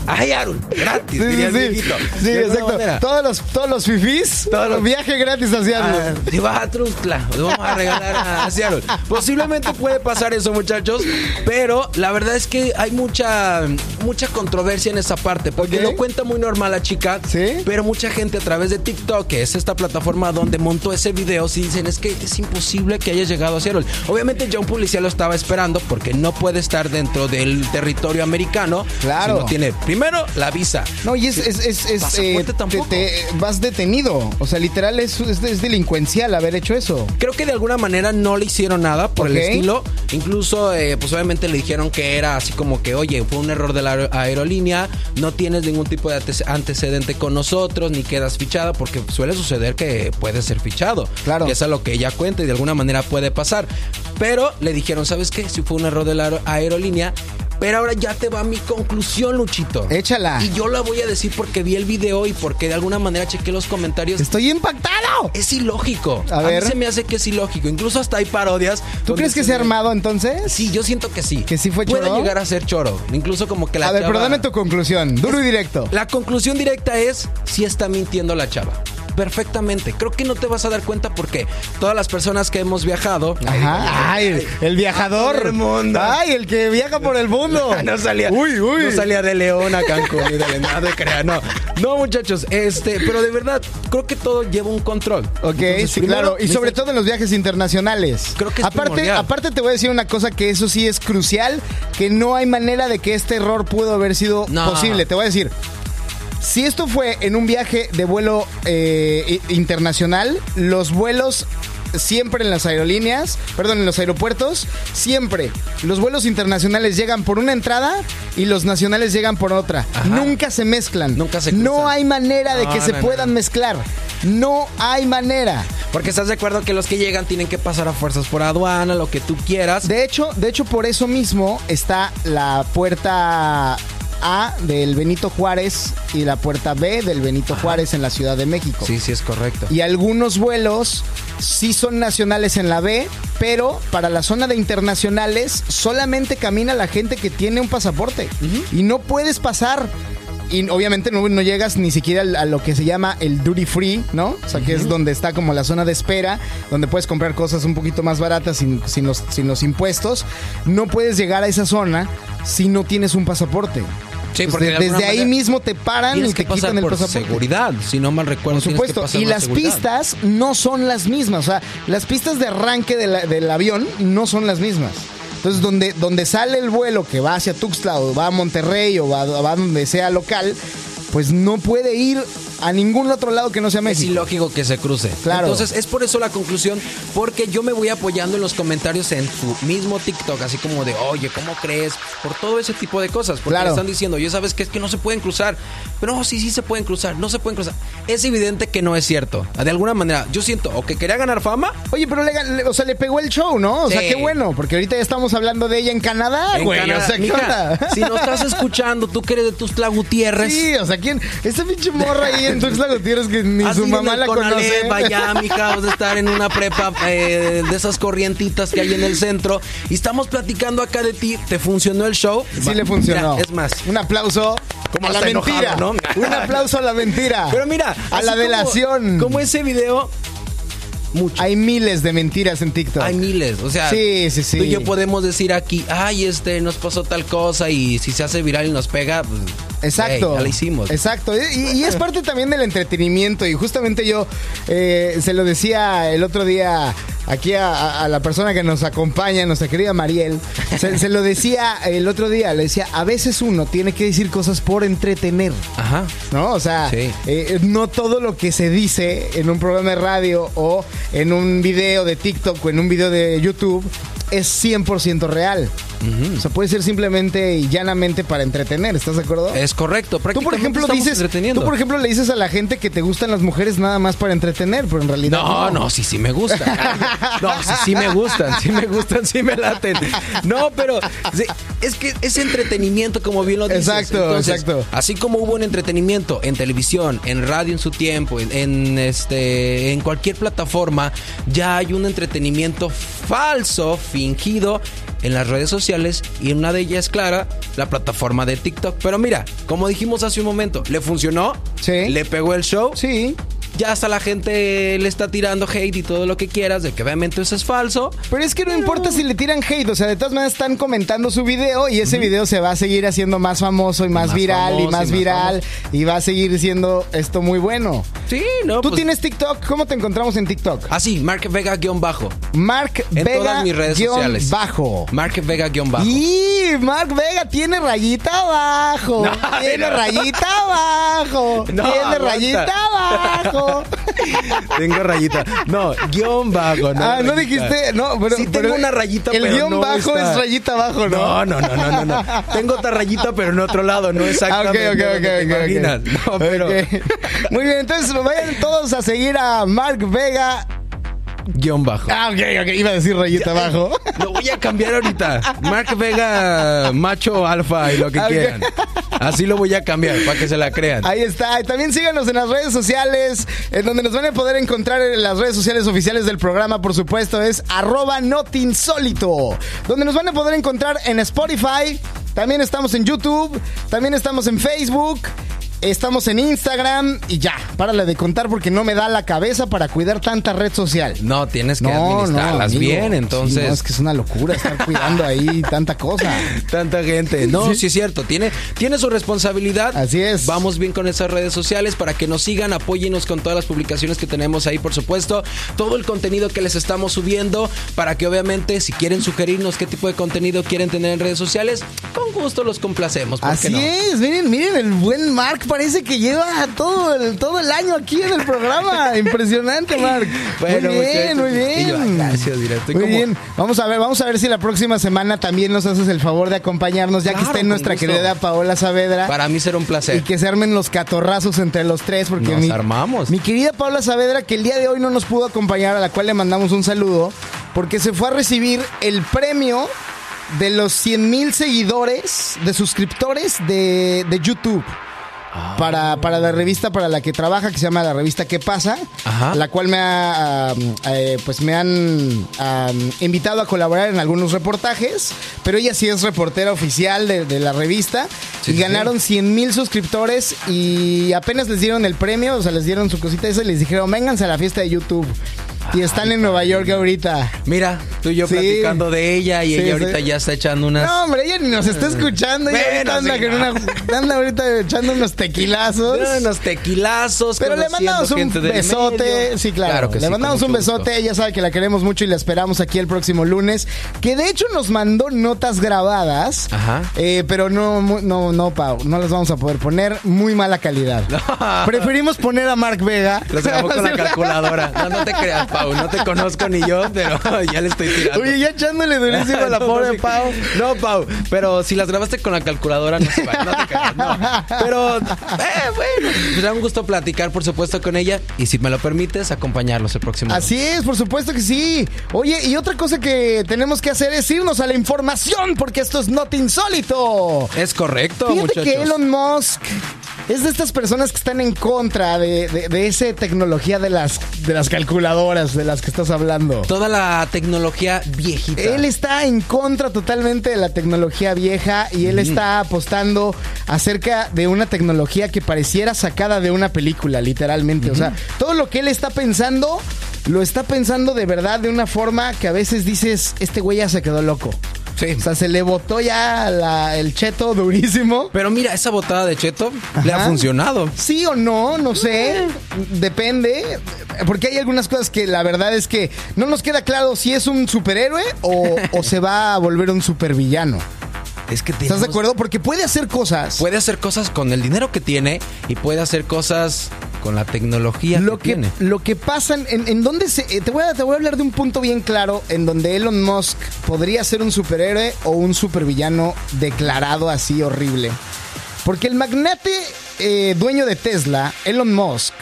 Speaker 3: a Seattle, gratis.
Speaker 2: Sí, sí, sí. Sí, exacto.
Speaker 3: manera.
Speaker 2: Todos los, todos los fifís,
Speaker 3: Todos los-
Speaker 2: viaje gratis hacia
Speaker 3: Ah, si vas a lo vamos a regalar a, a Seattle. Posiblemente puede pasar eso, muchachos, pero la verdad es que hay mucha mucha controversia en esa parte, porque
Speaker 2: Ok.
Speaker 3: lo cuenta muy normal la chica,
Speaker 2: Sí.
Speaker 3: pero mucha gente a través de TikTok, que es esta plataforma donde montó ese video, sí dicen, es que es imposible que hayas llegado a Seattle. Obviamente ya un policía lo estaba esperando porque no puede estar dentro del territorio americano
Speaker 2: Claro.
Speaker 3: si no tiene, primero, la visa.
Speaker 2: No, y es, es, es, es, eh, te- vas detenido. O sea, literal es, es, delincuencial haber hecho eso.
Speaker 3: Creo que de alguna manera no le hicieron nada por el estilo. Incluso, eh, pues obviamente le dijeron que era así como que, oye, fue un error de la aer- aerolínea, no tienes ningún tipo de ante- antecedente con nosotros, ni quedas fichada, porque suele suceder que puedes ser fichado.
Speaker 2: Claro.
Speaker 3: Y eso es lo que ella cuenta y de alguna manera puede pasar. Pero le dijeron, ¿sabes qué? Si fue un error de la aer- aerolínea. Pero ahora ya te va mi conclusión, Luchito.
Speaker 2: Échala.
Speaker 3: Y yo la voy a decir porque vi el video y porque de alguna manera chequé los comentarios.
Speaker 2: Estoy impactado.
Speaker 3: Es ilógico.
Speaker 2: A
Speaker 3: A,
Speaker 2: ver.
Speaker 3: mí se me hace que es ilógico. Incluso hasta hay parodias.
Speaker 2: ¿Tú crees que
Speaker 3: se
Speaker 2: ha armado entonces?
Speaker 3: Sí, yo siento que sí.
Speaker 2: ¿Que sí fue
Speaker 3: Puede
Speaker 2: choro?
Speaker 3: llegar a ser choro. Incluso como que la
Speaker 2: A ver,
Speaker 3: chava-
Speaker 2: pero dame tu conclusión. Duro y directo.
Speaker 3: La conclusión directa es si está mintiendo la chava. Perfectamente. Creo que no te vas a dar cuenta porque todas las personas que hemos viajado.
Speaker 2: Ajá. Ay, el viajador.
Speaker 3: Por el mundo.
Speaker 2: Ay, el que viaja por el mundo.
Speaker 3: no salía,
Speaker 2: Uy, uy.
Speaker 3: no salía de León a Cancún y de nada de crear, no. No, muchachos, este, pero de verdad, creo que todo lleva un control.
Speaker 2: Ok,
Speaker 3: Entonces,
Speaker 2: sí,
Speaker 3: primero,
Speaker 2: claro. Y sobre todo en los viajes internacionales.
Speaker 3: Creo que es
Speaker 2: aparte,
Speaker 3: primordial.
Speaker 2: aparte te voy a decir una cosa que eso sí es crucial, que no hay manera de que este error pudo haber sido
Speaker 3: No.
Speaker 2: posible. Te voy a decir. Si esto fue en un viaje de vuelo eh, internacional, los vuelos siempre en las aerolíneas, perdón, en los aeropuertos, siempre los vuelos internacionales llegan por una entrada y los nacionales llegan por otra. Nunca se mezclan.
Speaker 3: Nunca se
Speaker 2: No
Speaker 3: cruzan.
Speaker 2: hay manera de
Speaker 3: No,
Speaker 2: que se
Speaker 3: no, no,
Speaker 2: puedan
Speaker 3: no.
Speaker 2: mezclar. No hay manera.
Speaker 3: Porque estás de acuerdo que los que llegan tienen que pasar a fuerzas por aduana, lo que tú quieras.
Speaker 2: De hecho, de hecho, por eso mismo está la puerta A del Benito Juárez y la puerta B del Benito Juárez en la Ciudad de México.
Speaker 3: Sí, sí, es correcto.
Speaker 2: Y algunos vuelos sí son nacionales en la B, pero para la zona de internacionales solamente camina la gente que tiene un pasaporte. Y no puedes pasar. Y obviamente no, no llegas ni siquiera a lo que se llama el duty free, ¿no? O sea, que es donde está como la zona de espera, donde puedes comprar cosas un poquito más baratas sin, sin los, sin los impuestos. No puedes llegar a esa zona si no tienes un pasaporte.
Speaker 3: Sí,
Speaker 2: Pues
Speaker 3: porque
Speaker 2: de-
Speaker 3: de alguna
Speaker 2: desde ahí
Speaker 3: manera
Speaker 2: mismo te paran y te quitan el
Speaker 3: por
Speaker 2: pasaporte.
Speaker 3: seguridad, si no mal recuerdo.
Speaker 2: Por
Speaker 3: que
Speaker 2: supuesto, y
Speaker 3: la
Speaker 2: las
Speaker 3: seguridad.
Speaker 2: pistas no son las mismas. O sea, las pistas de arranque de la- del avión no son las mismas. Entonces, donde, donde sale el vuelo que va hacia Tuxtla o va a Monterrey o va, va donde sea local, pues no puede ir a ningún otro lado que no sea
Speaker 3: Es
Speaker 2: México.
Speaker 3: ilógico que se cruce.
Speaker 2: Claro.
Speaker 3: Entonces, es por eso la conclusión, porque yo me voy apoyando en los comentarios en su mismo TikTok, así como de, oye, ¿cómo crees? Por todo ese tipo de cosas. Porque
Speaker 2: Claro.
Speaker 3: le están diciendo, yo sabes que es que no se pueden cruzar. Pero no, sí, sí se pueden cruzar, no se pueden cruzar. Es evidente que no es cierto. De alguna manera, yo siento, o que quería ganar fama,
Speaker 2: Oye, pero le, le- o sea, le pegó el show, ¿no? O sea, qué bueno, porque ahorita ya estamos hablando de ella en Canadá,
Speaker 3: en
Speaker 2: güey.
Speaker 3: Canadá.
Speaker 2: O sea, ¿qué
Speaker 3: Mija,
Speaker 2: onda?
Speaker 3: si nos estás escuchando, tú que eres de Tuxtla Gutiérrez.
Speaker 2: Sí, o sea, ¿quién? Esa pinche morra ahí en Tuxtla Gutiérrez que ni su mamá la
Speaker 3: Conalep,
Speaker 2: conoce.
Speaker 3: allá, mija, vamos a estar en una prepa eh, de esas corrientitas que hay en el centro. Y estamos platicando acá de ti. ¿Te funcionó el show?
Speaker 2: Sí le funcionó.
Speaker 3: Mira, es más.
Speaker 2: Un aplauso
Speaker 3: Como
Speaker 2: a la mentira.
Speaker 3: enojado, ¿no?
Speaker 2: Un aplauso a la mentira.
Speaker 3: Pero mira,
Speaker 2: a la
Speaker 3: como-
Speaker 2: delación.
Speaker 3: Como, ese video, mucho.
Speaker 2: Hay miles de mentiras en TikTok.
Speaker 3: Hay miles, o sea,
Speaker 2: Sí, sí, sí.
Speaker 3: tú y yo podemos decir aquí, ay, este, nos pasó tal cosa y si se hace viral y nos pega, pues,
Speaker 2: Exacto.
Speaker 3: hey, ya hicimos.
Speaker 2: Exacto. Y, y es parte también del entretenimiento. Y justamente yo eh, se lo decía el otro día aquí a, la persona que nos acompaña, nuestra querida Mariel. Se, se lo decía el otro día. Le decía, a veces uno tiene que decir cosas por entretener.
Speaker 3: Ajá.
Speaker 2: ¿No? O sea,
Speaker 3: Sí.
Speaker 2: eh, no todo lo que se dice en un programa de radio o en un video de TikTok o en un video de YouTube es 100% real. O sea, puede ser simplemente y llanamente para entretener, ¿estás de acuerdo?
Speaker 3: Es correcto.
Speaker 2: Tú, por
Speaker 3: prácticamente
Speaker 2: ejemplo,
Speaker 3: estamos
Speaker 2: dices,
Speaker 3: entreteniendo.
Speaker 2: tú, por ejemplo, le dices a la gente que te gustan las mujeres nada más para entretener, pero en realidad
Speaker 3: No, no, sí, sí me gustan. No, sí, sí me gustan, sí me gustan, sí me laten. No, pero sí, es que es entretenimiento, como bien lo dices.
Speaker 2: Exacto, exacto.
Speaker 3: Así como hubo un entretenimiento en televisión, en radio en su tiempo, en, en, este, en cualquier plataforma, ya hay un entretenimiento falso, fingido en las redes sociales y una de ellas, clara, la plataforma de TikTok. Pero mira, como dijimos hace un momento, le funcionó,
Speaker 2: Sí.
Speaker 3: le pegó el show,
Speaker 2: Sí,
Speaker 3: ya hasta la gente le está tirando hate y todo lo que quieras de que obviamente eso es falso.
Speaker 2: pero es que no importa si le tiran hate, o sea, de todas maneras están comentando su video y ese video se va a seguir haciendo más famoso y más,
Speaker 3: Más
Speaker 2: viral y
Speaker 3: famoso y
Speaker 2: más
Speaker 3: más
Speaker 2: viral y va a seguir siendo esto muy bueno.
Speaker 3: Sí, no.
Speaker 2: ¿Tú
Speaker 3: pues,
Speaker 2: tienes TikTok? ¿Cómo te encontramos en TikTok?
Speaker 3: Así, Mark Vega guion bajo.
Speaker 2: Mark
Speaker 3: En
Speaker 2: Vega
Speaker 3: todas mis redes sociales.
Speaker 2: bajo.
Speaker 3: Mark Vega guion bajo.
Speaker 2: Y Mark Vega tiene rayita abajo.
Speaker 3: No,
Speaker 2: tiene
Speaker 3: no.
Speaker 2: rayita abajo.
Speaker 3: No,
Speaker 2: tiene
Speaker 3: aguanta.
Speaker 2: rayita abajo.
Speaker 3: Tengo rayita. No, guion bajo. No,
Speaker 2: ah, no
Speaker 3: rayita.
Speaker 2: dijiste. No, pero.
Speaker 3: Sí
Speaker 2: pero
Speaker 3: tengo una rayita,
Speaker 2: El
Speaker 3: pero
Speaker 2: guion
Speaker 3: no
Speaker 2: bajo
Speaker 3: está-
Speaker 2: es rayita abajo, ¿no?
Speaker 3: No, no, no, no, no, no. Tengo otra rayita, pero en otro lado, no
Speaker 2: Ah, ok,
Speaker 3: exactamente.
Speaker 2: ok, ok,
Speaker 3: te. No, pero
Speaker 2: Ok. Muy bien, entonces vayan todos a seguir a Mark Vega.
Speaker 3: Guion bajo.
Speaker 2: Ah, ok, ok, iba a decir rayita abajo.
Speaker 3: Lo voy a cambiar ahorita. Mark Vega, macho alfa y lo que quieran. Así lo voy a cambiar para que se la crean.
Speaker 2: Ahí está. Y también síganos en las redes sociales, en donde nos van a poder encontrar en las redes sociales oficiales del programa, por supuesto, es arroba notinsólito. Donde nos van a poder encontrar en Spotify, también estamos en YouTube, también estamos en Facebook. Estamos en Instagram y ya, párale de contar porque no me da la cabeza para cuidar tanta red social.
Speaker 3: No, tienes que administrarlas
Speaker 2: amigo.
Speaker 3: bien,
Speaker 2: Sí,
Speaker 3: entonces.
Speaker 2: no, es que es una locura estar cuidando ahí tanta cosa.
Speaker 3: Tanta gente. No, sí. es cierto. Tiene, tiene su responsabilidad.
Speaker 2: Así es.
Speaker 3: Vamos bien con esas redes sociales para que nos sigan, apóyenos con todas las publicaciones que tenemos ahí, por supuesto. Todo el contenido que les estamos subiendo para que obviamente si quieren sugerirnos qué tipo de contenido quieren tener en redes sociales, con gusto los complacemos. ¿por qué
Speaker 2: Así
Speaker 3: no?
Speaker 2: es, miren, miren, el buen Mark parece que lleva todo el, todo el año aquí en el programa. Impresionante, Mark.
Speaker 3: Bueno,
Speaker 2: muy bien, muy
Speaker 3: y yo,
Speaker 2: bien.
Speaker 3: gracias, mira, estoy
Speaker 2: muy
Speaker 3: como-
Speaker 2: bien. Vamos a ver, vamos a ver si la próxima semana también nos haces el favor de acompañarnos, ya que
Speaker 3: Claro,
Speaker 2: está en nuestra
Speaker 3: gusto.
Speaker 2: querida Paola Saavedra.
Speaker 3: Para mí será un
Speaker 2: Y
Speaker 3: placer.
Speaker 2: que se armen los catorrazos entre los tres, porque
Speaker 3: Nos
Speaker 2: mi,
Speaker 3: armamos.
Speaker 2: mi querida Paula Saavedra, que el día de hoy no nos pudo acompañar, a la cual le mandamos un saludo, porque se fue a recibir el premio de los 100 mil seguidores, de suscriptores de, de YouTube.
Speaker 3: Ah.
Speaker 2: Para, para la revista para la que trabaja, que se llama la revista ¿Qué pasa?
Speaker 3: Ajá.
Speaker 2: La cual me ha, um, eh, pues me han um, invitado a colaborar en algunos reportajes, pero ella sí es reportera oficial de, de la revista
Speaker 3: Sí,
Speaker 2: y
Speaker 3: sí.
Speaker 2: ganaron 100 mil suscriptores y apenas les dieron el premio, o sea, les dieron su cosita esa y les dijeron, vénganse a la fiesta de YouTube. Y están en Nueva York ahorita.
Speaker 3: Mira, tú y yo
Speaker 2: Sí.
Speaker 3: platicando de ella y
Speaker 2: Sí,
Speaker 3: ella ahorita
Speaker 2: sí.
Speaker 3: ya está echando unas.
Speaker 2: No, hombre, ella ni nos está escuchando. Ella
Speaker 3: Bueno,
Speaker 2: ahorita anda,
Speaker 3: sí,
Speaker 2: con
Speaker 3: no.
Speaker 2: una- anda ahorita echando unos tequilazos.
Speaker 3: unos tequilazos.
Speaker 2: Pero le mandamos un besote. Sí, claro.
Speaker 3: que
Speaker 2: le mandamos un besote.
Speaker 3: gusto.
Speaker 2: Ella sabe que la queremos mucho y la esperamos aquí el próximo lunes. Que de hecho nos mandó notas grabadas.
Speaker 3: Ajá.
Speaker 2: Eh, pero no, no, no, Pau. No las vamos a poder poner. Muy mala calidad. Preferimos poner a Mark Vega.
Speaker 3: Los grabó con la calculadora. No, no te creas, Pau. No te conozco ni yo, pero ya le estoy tirando.
Speaker 2: Oye, ya echándole durísimo a la
Speaker 3: No,
Speaker 2: pobre
Speaker 3: no.
Speaker 2: Pau.
Speaker 3: No, Pau, pero si las grabaste con la calculadora, no se va, no te creas, no. Pero, eh, bueno, da un gusto platicar, por supuesto, con ella. Y si me lo permites, acompañarlos el próximo.
Speaker 2: Así es, por supuesto que sí. Oye, y otra cosa que tenemos que hacer es irnos a la información, porque esto es not insólito.
Speaker 3: Es correcto,
Speaker 2: Fíjate
Speaker 3: muchachos.
Speaker 2: que Elon Musk es de estas personas que están en contra de, de, de esa tecnología de las, de las calculadoras de las que estás hablando.
Speaker 3: Toda la tecnología viejita.
Speaker 2: Él está en contra totalmente de la tecnología vieja y él está apostando acerca de una tecnología que pareciera sacada de una película, literalmente. O sea, todo lo que él está pensando, lo está pensando de verdad de una forma que a veces dices, este güey ya se quedó loco.
Speaker 3: Sí.
Speaker 2: O sea, se le botó ya la- el cheto durísimo.
Speaker 3: Pero mira, esa botada de Cheto le ha funcionado.
Speaker 2: Sí o no, no sé. Depende. Porque hay algunas cosas que la verdad es que no nos queda claro si es un superhéroe o, o se va a volver un supervillano.
Speaker 3: Es que
Speaker 2: ¿Estás de
Speaker 3: tenemos-
Speaker 2: acuerdo? Porque puede hacer cosas.
Speaker 3: Puede hacer cosas con el dinero que tiene y puede hacer cosas con la tecnología
Speaker 2: Lo
Speaker 3: que,
Speaker 2: que,
Speaker 3: tiene.
Speaker 2: lo que pasa en, en donde se. eh, te, voy a, te voy a hablar de un punto bien claro en donde Elon Musk podría ser un superhéroe o un supervillano declarado así horrible. Porque el magnate eh, dueño de Tesla, Elon Musk,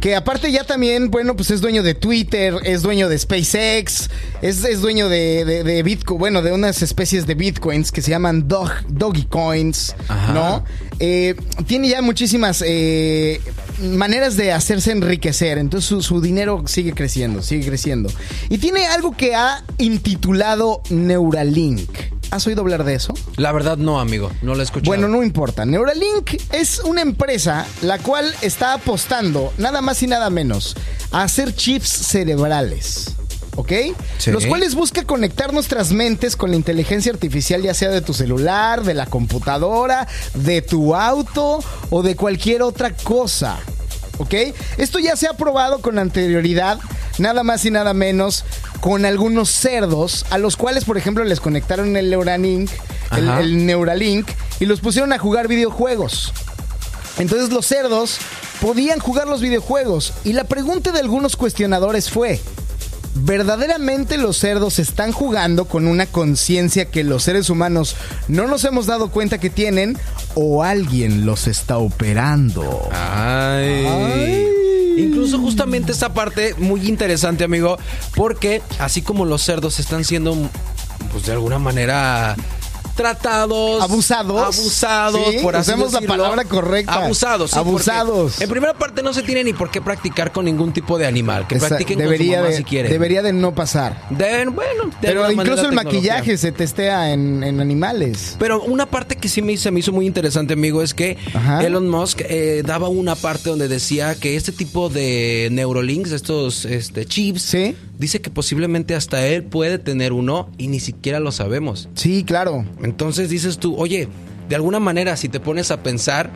Speaker 2: que aparte ya también, bueno, pues es dueño de Twitter, es dueño de SpaceX, es, es dueño de, de, de Bitcoin, bueno, de unas especies de Bitcoins que se llaman dog, Doggy Coins,
Speaker 3: Ajá.
Speaker 2: ¿no? Eh, tiene ya muchísimas eh, maneras de hacerse enriquecer, entonces su, su dinero sigue creciendo, sigue creciendo. Y tiene algo que ha intitulado Neuralink. ¿Has oído hablar de eso?
Speaker 3: La verdad no, amigo, no lo he escuchado.
Speaker 2: Bueno, no importa. Neuralink es una empresa la cual está apostando nada más y nada menos a hacer chips cerebrales. ¿Ok?
Speaker 3: Sí.
Speaker 2: Los cuales busca conectar nuestras mentes con la inteligencia artificial, ya sea de tu celular, de la computadora, de tu auto o de cualquier otra cosa. ¿Ok? Esto ya se ha probado con anterioridad, nada más y nada menos, con algunos cerdos, a los cuales, por ejemplo, les conectaron el Neuralink, el Neuralink, y los pusieron a jugar videojuegos. Entonces los cerdos podían jugar los videojuegos. Y la pregunta de algunos cuestionadores fue, ¿verdaderamente los cerdos están jugando con una conciencia que los seres humanos no nos hemos dado cuenta que tienen o alguien los está operando?
Speaker 3: Ay.
Speaker 2: Ay.
Speaker 3: Incluso justamente esta parte muy interesante, amigo, porque así como los cerdos están siendo, pues de alguna manera tratados,
Speaker 2: Abusados.
Speaker 3: abusados,
Speaker 2: Sí,
Speaker 3: por así
Speaker 2: usemos la palabra correcta.
Speaker 3: Abusados, sí,
Speaker 2: Abusados.
Speaker 3: En primera parte no se tiene ni por qué practicar con ningún tipo de animal, que
Speaker 2: Esa-
Speaker 3: practiquen
Speaker 2: debería,
Speaker 3: con su mamá
Speaker 2: de,
Speaker 3: si quieren.
Speaker 2: debería de no pasar.
Speaker 3: Bueno, de
Speaker 2: Pero incluso el maquillaje se testea en, en animales.
Speaker 3: Pero una parte que sí me, se me hizo muy interesante, amigo, es que
Speaker 2: Ajá.
Speaker 3: Elon Musk eh, daba una parte donde decía que este tipo de Neurolinks, estos este, chips,
Speaker 2: Sí.
Speaker 3: Dice que posiblemente hasta él puede tener uno y ni siquiera lo sabemos.
Speaker 2: Sí, claro.
Speaker 3: Entonces dices tú, oye, de alguna manera, si te pones a pensar,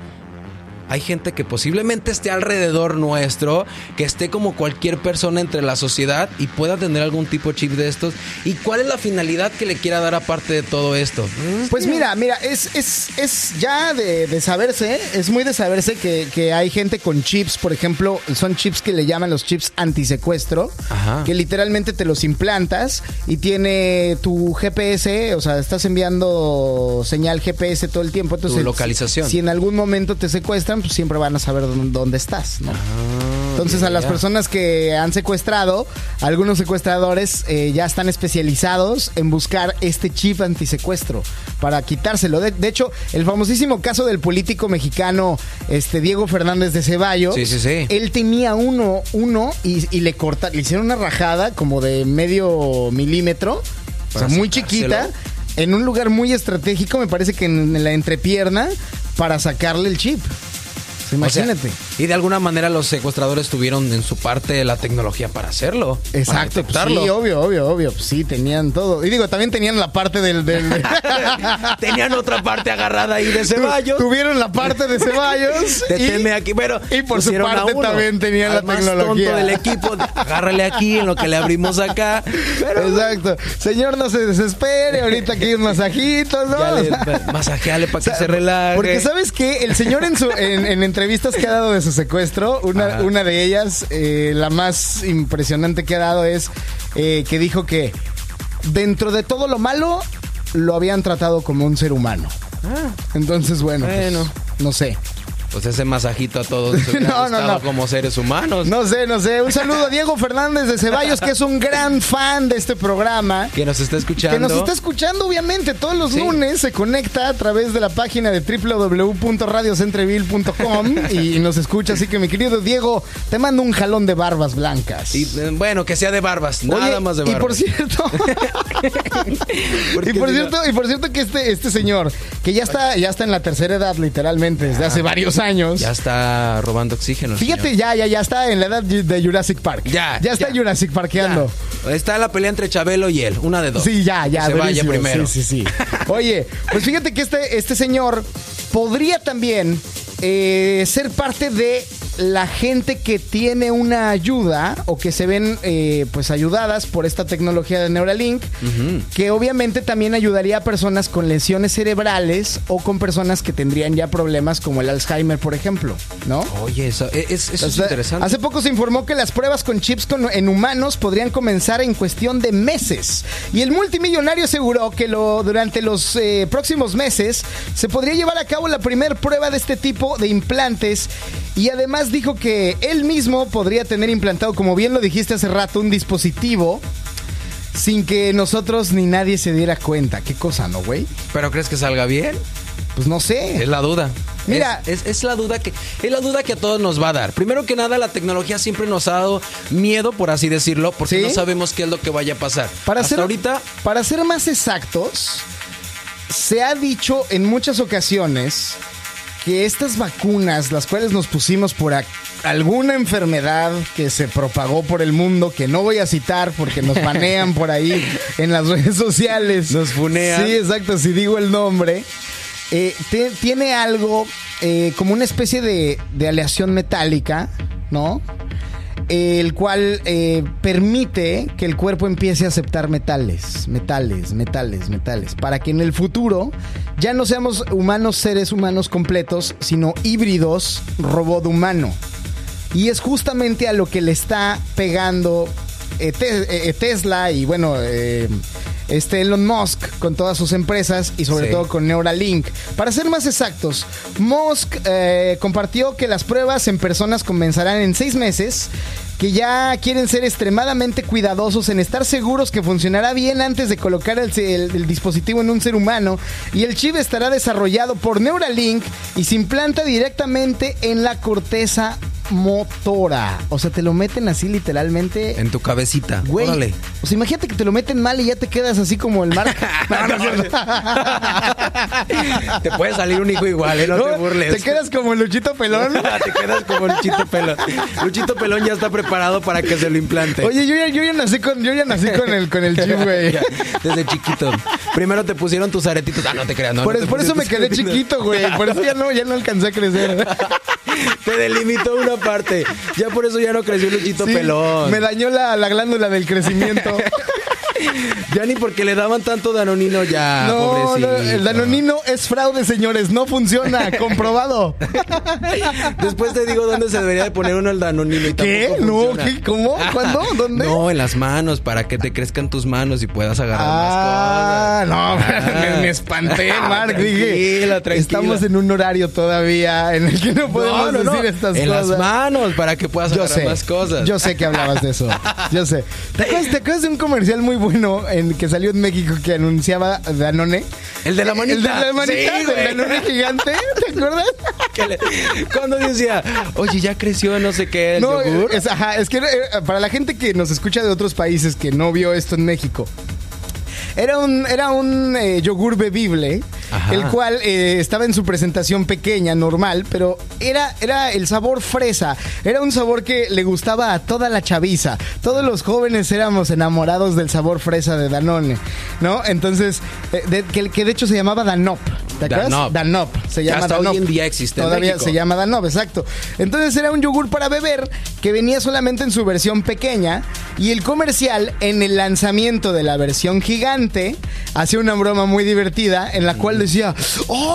Speaker 3: hay gente que posiblemente esté alrededor nuestro, que esté como cualquier persona entre la sociedad y pueda tener algún tipo de chip de estos. ¿Y cuál es la finalidad que le quiera dar aparte de todo esto?
Speaker 2: Pues mira, mira, es, es, es ya de, de saberse, es muy de saberse que, que hay gente con chips, por ejemplo, son chips que le llaman los chips antisecuestro,
Speaker 3: Ajá.
Speaker 2: que literalmente te los implantas y tiene tu GPS, o sea, estás enviando señal GPS todo el tiempo. Entonces,
Speaker 3: localización.
Speaker 2: Si en algún momento te secuestran, pues siempre van a saber dónde, estás, ¿no? Entonces a las personas que han secuestrado, algunos secuestradores eh, ya están especializados en buscar este chip antisecuestro para quitárselo. De, de hecho, el famosísimo caso del político mexicano este Diego Fernández de Ceballos,
Speaker 3: Sí, sí, sí.
Speaker 2: él tenía uno, uno y, y le corta, le hicieron una rajada como de medio milímetro, o sea, muy chiquita, en un lugar muy estratégico, me parece que en la entrepierna, para sacarle el chip. O sea, Imagínate.
Speaker 3: y de alguna manera los secuestradores tuvieron en su parte la tecnología para hacerlo. para
Speaker 2: Exacto, pues
Speaker 3: detectarlo.
Speaker 2: sí, obvio, obvio, obvio. Pues sí, tenían todo. Y digo, también tenían la parte del. del-
Speaker 3: Tenían otra parte agarrada ahí de Ceballos.
Speaker 2: Tuvieron la parte de Ceballos.
Speaker 3: Deténme
Speaker 2: y-
Speaker 3: aquí, pero
Speaker 2: y por su parte también tenían
Speaker 3: Al
Speaker 2: la tecnología.
Speaker 3: tonto del equipo, agárrale aquí en lo que le abrimos acá. Pero
Speaker 2: Exacto. Señor, no se desespere. Ahorita aquí un masajito, ¿no?
Speaker 3: le, masajeale para que se relaje.
Speaker 2: Porque sabes que el señor en, su, en, en entrevistas que ha dado de su secuestro, una, una de ellas, eh, la más impresionante que ha dado es eh, que dijo que dentro de todo lo malo lo habían tratado como un ser humano. Entonces, bueno, pues,
Speaker 3: Bueno.
Speaker 2: no sé.
Speaker 3: Pues ese masajito a todos
Speaker 2: No, no, no.
Speaker 3: como seres humanos.
Speaker 2: No sé, no sé. Un saludo a Diego Fernández de Ceballos, que es un gran fan de este programa.
Speaker 3: Que nos está escuchando.
Speaker 2: Que nos está escuchando, obviamente, todos los
Speaker 3: Sí.
Speaker 2: lunes se conecta a través de la página de www.radiocentreville.com y nos escucha. Así que, mi querido Diego, te mando un jalón de barbas blancas.
Speaker 3: Y eh, bueno, que sea de barbas, nada más de barbas.
Speaker 2: Y por cierto, y por cierto, y por cierto que este, este señor, que ya está, ya está en la tercera edad, literalmente, desde hace varios años.
Speaker 3: Ya está robando oxígeno.
Speaker 2: Fíjate,
Speaker 3: señor.
Speaker 2: ya, ya, ya está en la edad de Jurassic Park.
Speaker 3: Ya,
Speaker 2: Ya está
Speaker 3: ya.
Speaker 2: Jurassic Parkeando.
Speaker 3: Ya. Está la pelea entre Chabelo y él, una de dos.
Speaker 2: Sí, ya, ya.
Speaker 3: Que se vaya primero.
Speaker 2: Sí, sí, sí. Oye, pues fíjate que este, este señor podría también eh, ser parte de la gente que tiene una ayuda o que se ven eh, pues ayudadas por esta tecnología de Neuralink, que obviamente también ayudaría a personas con lesiones cerebrales o con personas que tendrían ya problemas como el Alzheimer, por ejemplo, ¿no?
Speaker 3: Oye, eso, es, eso es interesante.
Speaker 2: Hace poco se informó que las pruebas con chips con- en humanos podrían comenzar en cuestión de meses. Y el multimillonario aseguró que lo, durante los eh, próximos meses se podría llevar a cabo la primera prueba de este tipo de implantes. Y además dijo que él mismo podría tener implantado, como bien lo dijiste hace rato, un dispositivo sin que nosotros ni nadie se diera cuenta. Qué cosa, ¿no, güey?
Speaker 3: ¿Pero crees que salga bien?
Speaker 2: Pues no sé.
Speaker 3: Es la duda.
Speaker 2: Mira.
Speaker 3: es, es- es la duda que es la duda que a todos nos va a dar. Primero que nada, la tecnología siempre nos ha dado miedo, por así decirlo, porque
Speaker 2: ¿Sí?
Speaker 3: no sabemos qué es lo que vaya a pasar.
Speaker 2: Para
Speaker 3: Hasta
Speaker 2: ser,
Speaker 3: ahorita,
Speaker 2: para ser más exactos, se ha dicho en muchas ocasiones que estas vacunas, las cuales nos pusimos por alguna enfermedad que se propagó por el mundo, que no voy a citar porque nos banean por ahí en las redes sociales.
Speaker 3: Nos funean.
Speaker 2: Sí, exacto, si digo el nombre. eh, te- tiene algo eh, como una especie de, de aleación metálica, ¿no? El cual eh, permite que el cuerpo empiece a aceptar metales, metales, metales, metales, para que en el futuro ya no seamos humanos, seres humanos completos, sino híbridos robot humano. Y es justamente a lo que le está pegando eh, eh, Tesla y bueno, este Elon Musk con todas sus empresas y sobre
Speaker 3: Sí.
Speaker 2: todo con Neuralink. Para ser más exactos, Musk eh, compartió que las pruebas en personas comenzarán en seis meses, que ya quieren ser extremadamente cuidadosos en estar seguros que funcionará bien antes de colocar el, el- el dispositivo en un ser humano y el chip estará desarrollado por Neuralink y se implanta directamente en la corteza motora. O sea, te lo meten así literalmente.
Speaker 3: en tu cabecita.
Speaker 2: Güey,
Speaker 3: Órale.
Speaker 2: o sea, imagínate que te lo meten mal y ya te quedas así como el mar. No, no
Speaker 3: te puede salir un hijo igual, ¿eh? No, te burles.
Speaker 2: Te quedas como Luchito Pelón.
Speaker 3: te quedas como Luchito Pelón. Luchito Pelón ya está preparado para que se lo implante.
Speaker 2: Oye, yo ya, yo ya nací con, yo ya nací con el, con el chip, güey.
Speaker 3: Desde chiquito. Primero te pusieron tus aretitos. Ah, no te creas, no.
Speaker 2: Por,
Speaker 3: no te
Speaker 2: por eso me quedé
Speaker 3: aretitos.
Speaker 2: chiquito, güey. Por eso ya no, ya no alcancé a crecer.
Speaker 3: Te delimitó una parte. Ya por eso ya no creció Luchito
Speaker 2: Sí,
Speaker 3: Pelón.
Speaker 2: Me dañó la, la glándula del crecimiento.
Speaker 3: Ya ni porque le daban tanto danonino ya,
Speaker 2: No, no, el danonino es fraude, señores. No funciona. Comprobado.
Speaker 3: Después te digo dónde se debería de poner uno el danonino y
Speaker 2: ¿Qué? No. ¿Cómo? ¿Cuándo? ¿Dónde?
Speaker 3: No, en las manos, para que te crezcan tus manos y puedas agarrar
Speaker 2: Ah, no,
Speaker 3: más cosas.
Speaker 2: me, me espanté,
Speaker 3: Ah,
Speaker 2: Mark. Dije, estamos en un horario todavía en el que no podemos
Speaker 3: No, no, no.
Speaker 2: decir estas
Speaker 3: en
Speaker 2: cosas.
Speaker 3: las manos, para que puedas
Speaker 2: Yo
Speaker 3: agarrar
Speaker 2: sé,
Speaker 3: más cosas.
Speaker 2: yo sé que hablabas de eso. Yo sé. ¿Te acuerdas, te acuerdas de un comercial muy bueno en que salió en México que anunciaba Danone?
Speaker 3: El de la manita.
Speaker 2: El de la manita,
Speaker 3: Sí,
Speaker 2: del. Danone gigante. ¿Te acuerdas?
Speaker 3: Le- Cuando decía, oye, ya creció no sé qué, el
Speaker 2: No,
Speaker 3: yogur.
Speaker 2: es, ajá, es que eh, para la gente que nos escucha de otros países que no vio esto en México. Era un, era un eh, yogur bebible,
Speaker 3: Ajá.
Speaker 2: el cual eh, estaba en su presentación pequeña, normal, pero era, era el sabor fresa. Era un sabor que le gustaba a toda la chaviza. Todos los jóvenes éramos enamorados del sabor fresa de Danone, ¿no? Entonces, eh, de- que, que de hecho se llamaba Danop. ¿Te acuerdas?
Speaker 3: Danop.
Speaker 2: Danop. Se llama
Speaker 3: hasta hoy
Speaker 2: Danop.
Speaker 3: en día existe en
Speaker 2: Todavía
Speaker 3: México.
Speaker 2: se llama Danop, exacto. Entonces era un yogur para beber que venía solamente en su versión pequeña y el comercial en el lanzamiento de la versión gigante hacía una broma muy divertida en la cual decía,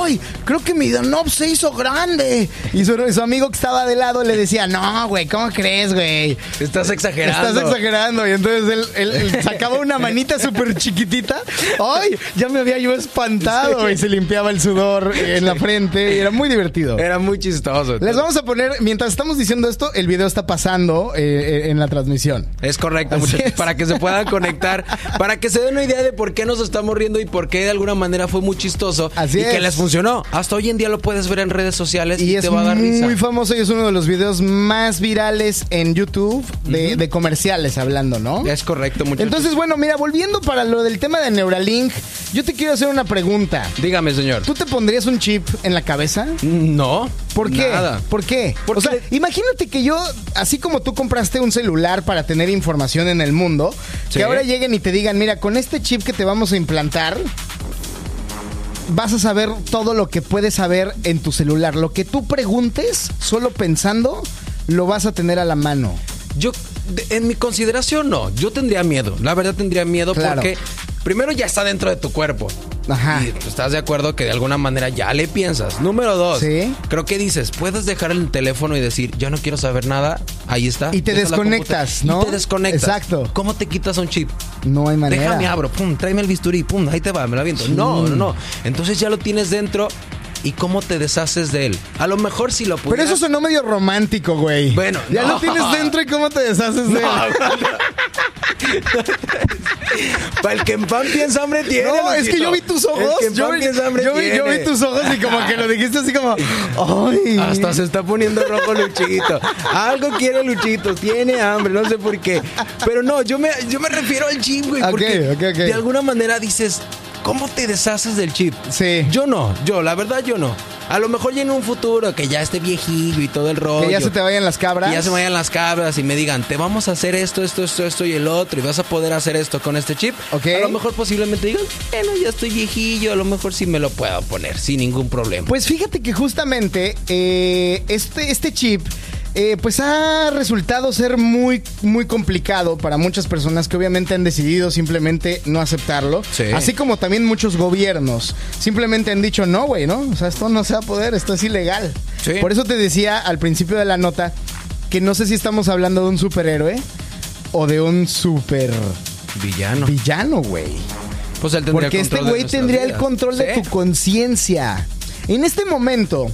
Speaker 2: ¡ay! Creo que mi Danop se hizo grande. Y su, su amigo que estaba de lado le decía, no, güey, ¿cómo crees, güey?
Speaker 3: Estás exagerando.
Speaker 2: Estás exagerando. Y entonces él, él- él sacaba una manita súper chiquitita. ¡Ay! Ya me había yo espantado. Y se limpiaba el sudor en la frente. Y era muy divertido.
Speaker 3: Era muy chistoso.
Speaker 2: Les vamos a poner, mientras estamos diciendo esto, el video está pasando eh, eh, en la transmisión.
Speaker 3: Es correcto, muchachos,
Speaker 2: es.
Speaker 3: para que se puedan conectar, para que se den una idea de por qué nos estamos riendo y por qué de alguna manera fue muy chistoso
Speaker 2: Así
Speaker 3: y que
Speaker 2: es.
Speaker 3: les funcionó. Hasta hoy en día lo puedes ver en redes sociales y,
Speaker 2: Y es
Speaker 3: te va a dar risa.
Speaker 2: muy famoso y es uno de los videos más virales en YouTube de, de comerciales hablando, ¿no?
Speaker 3: Es correcto, muchachos.
Speaker 2: Entonces, bueno, mira, volviendo para lo del tema de Neuralink, yo te quiero hacer una pregunta.
Speaker 3: dígame, señor.
Speaker 2: ¿Tú te pondrías un chip en la cabeza?
Speaker 3: No.
Speaker 2: ¿Por qué?
Speaker 3: Nada.
Speaker 2: ¿Por qué?
Speaker 3: Porque-
Speaker 2: O sea, imagínate que yo, así como tú compraste un celular para tener información en el mundo,
Speaker 3: Sí.
Speaker 2: que ahora lleguen y te digan, mira, con este chip que te vamos a implantar, vas a saber todo lo que puedes saber en tu celular. Lo que tú preguntes, solo pensando, lo vas a tener a la mano.
Speaker 3: Yo, en mi consideración, no. Yo tendría miedo. La verdad tendría miedo
Speaker 2: Claro.
Speaker 3: porque primero ya está dentro de tu cuerpo.
Speaker 2: Ajá.
Speaker 3: Y estás de acuerdo que de alguna manera ya le piensas. Número dos.
Speaker 2: Sí.
Speaker 3: Creo que dices, puedes dejar el teléfono y decir, ya no quiero saber nada. Ahí está.
Speaker 2: Y te desconectas. ¿no?
Speaker 3: Y te desconectas.
Speaker 2: Exacto.
Speaker 3: ¿Cómo te quitas un chip?
Speaker 2: No hay manera.
Speaker 3: Déjame abro, pum, tráeme el bisturí, pum, ahí te va, me lo aviento. No, no, no. Entonces ya lo tienes dentro y cómo te deshaces de él. A lo mejor si lo
Speaker 2: Pero
Speaker 3: pudieras...
Speaker 2: eso sonó medio romántico, güey.
Speaker 3: Bueno,
Speaker 2: ya
Speaker 3: no.
Speaker 2: lo tienes dentro y cómo te deshaces de él.
Speaker 3: Para el que en pan piensa hambre tiene.
Speaker 2: No, es que yo vi tus
Speaker 3: El
Speaker 2: ojos.
Speaker 3: que en
Speaker 2: Yo
Speaker 3: pan
Speaker 2: vi,
Speaker 3: hambre
Speaker 2: yo vi- yo
Speaker 3: tiene.
Speaker 2: vi tus ojos y como que lo dijiste así como. ¡Ay!
Speaker 3: Hasta se está poniendo rojo Luchito. Algo quiere Luchito, tiene hambre, no sé por qué. Pero no, yo me, yo me refiero al chip, güey.
Speaker 2: Ok,
Speaker 3: porque
Speaker 2: ok, ok.
Speaker 3: de alguna manera dices, ¿cómo te deshaces del chip?
Speaker 2: Sí.
Speaker 3: Yo no, yo, la verdad, yo no. A lo mejor ya en un futuro que ya esté viejillo y todo el rollo.
Speaker 2: Que ya se te vayan las cabras.
Speaker 3: Y ya se vayan las cabras y me digan, te vamos a hacer esto, esto, esto, esto y el otro, y vas a poder hacer esto con este chip.
Speaker 2: Ok.
Speaker 3: A lo mejor posiblemente digan, bueno, ya estoy viejillo, a lo mejor sí me lo puedo poner sin ningún problema.
Speaker 2: Pues fíjate que justamente eh, este, este chip. Eh, pues ha resultado ser muy, muy complicado para muchas personas que obviamente han decidido simplemente no aceptarlo.
Speaker 3: Sí.
Speaker 2: Así como también muchos gobiernos simplemente han dicho no, güey, ¿no? O sea, esto no se va a poder, esto es ilegal.
Speaker 3: Sí.
Speaker 2: Por eso te decía al principio de la nota que no sé si estamos hablando de un superhéroe o de un super
Speaker 3: Villano.
Speaker 2: villano, güey.
Speaker 3: Pues él tendría
Speaker 2: Porque este güey tendría el control de tu conciencia. En este momento,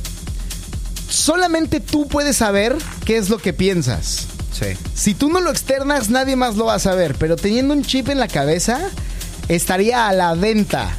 Speaker 2: solamente tú puedes saber qué es lo que piensas.
Speaker 3: Sí.
Speaker 2: Si tú no lo externas, nadie más lo va a saber. Pero teniendo un chip en la cabeza, estaría a la venta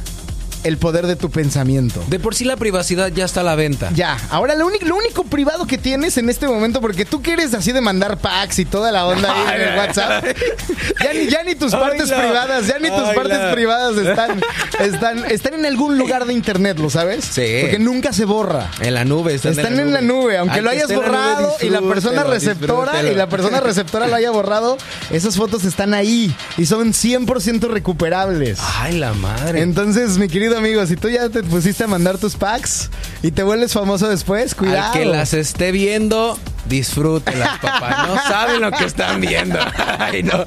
Speaker 2: el poder de tu pensamiento.
Speaker 3: De por sí la privacidad ya está a la venta.
Speaker 2: Ya, ahora lo único, lo único privado que tienes en este momento, porque tú quieres así de mandar packs y toda la onda ahí en el WhatsApp, ya ni, ya ni tus
Speaker 3: Ay,
Speaker 2: partes
Speaker 3: la-
Speaker 2: privadas, ya ni tus
Speaker 3: ay,
Speaker 2: partes
Speaker 3: la-
Speaker 2: privadas están, están, están en algún lugar de internet, ¿lo sabes?
Speaker 3: Sí.
Speaker 2: Porque nunca se borra.
Speaker 3: En la nube. Están,
Speaker 2: Están en la nube, aunque
Speaker 3: Al
Speaker 2: lo
Speaker 3: que
Speaker 2: hayas
Speaker 3: la nube,
Speaker 2: borrado y la persona
Speaker 3: disfrútelo,
Speaker 2: receptora y la persona receptora lo haya borrado, esas fotos están ahí y son 100% recuperables.
Speaker 3: Ay, la madre.
Speaker 2: Entonces, mi querido querido amigo, si tú ya te pusiste a mandar tus packs y te vuelves famoso después, cuidado.
Speaker 3: Al que las esté viendo, disfrútelas, papá. No saben lo que están viendo. Ay, no.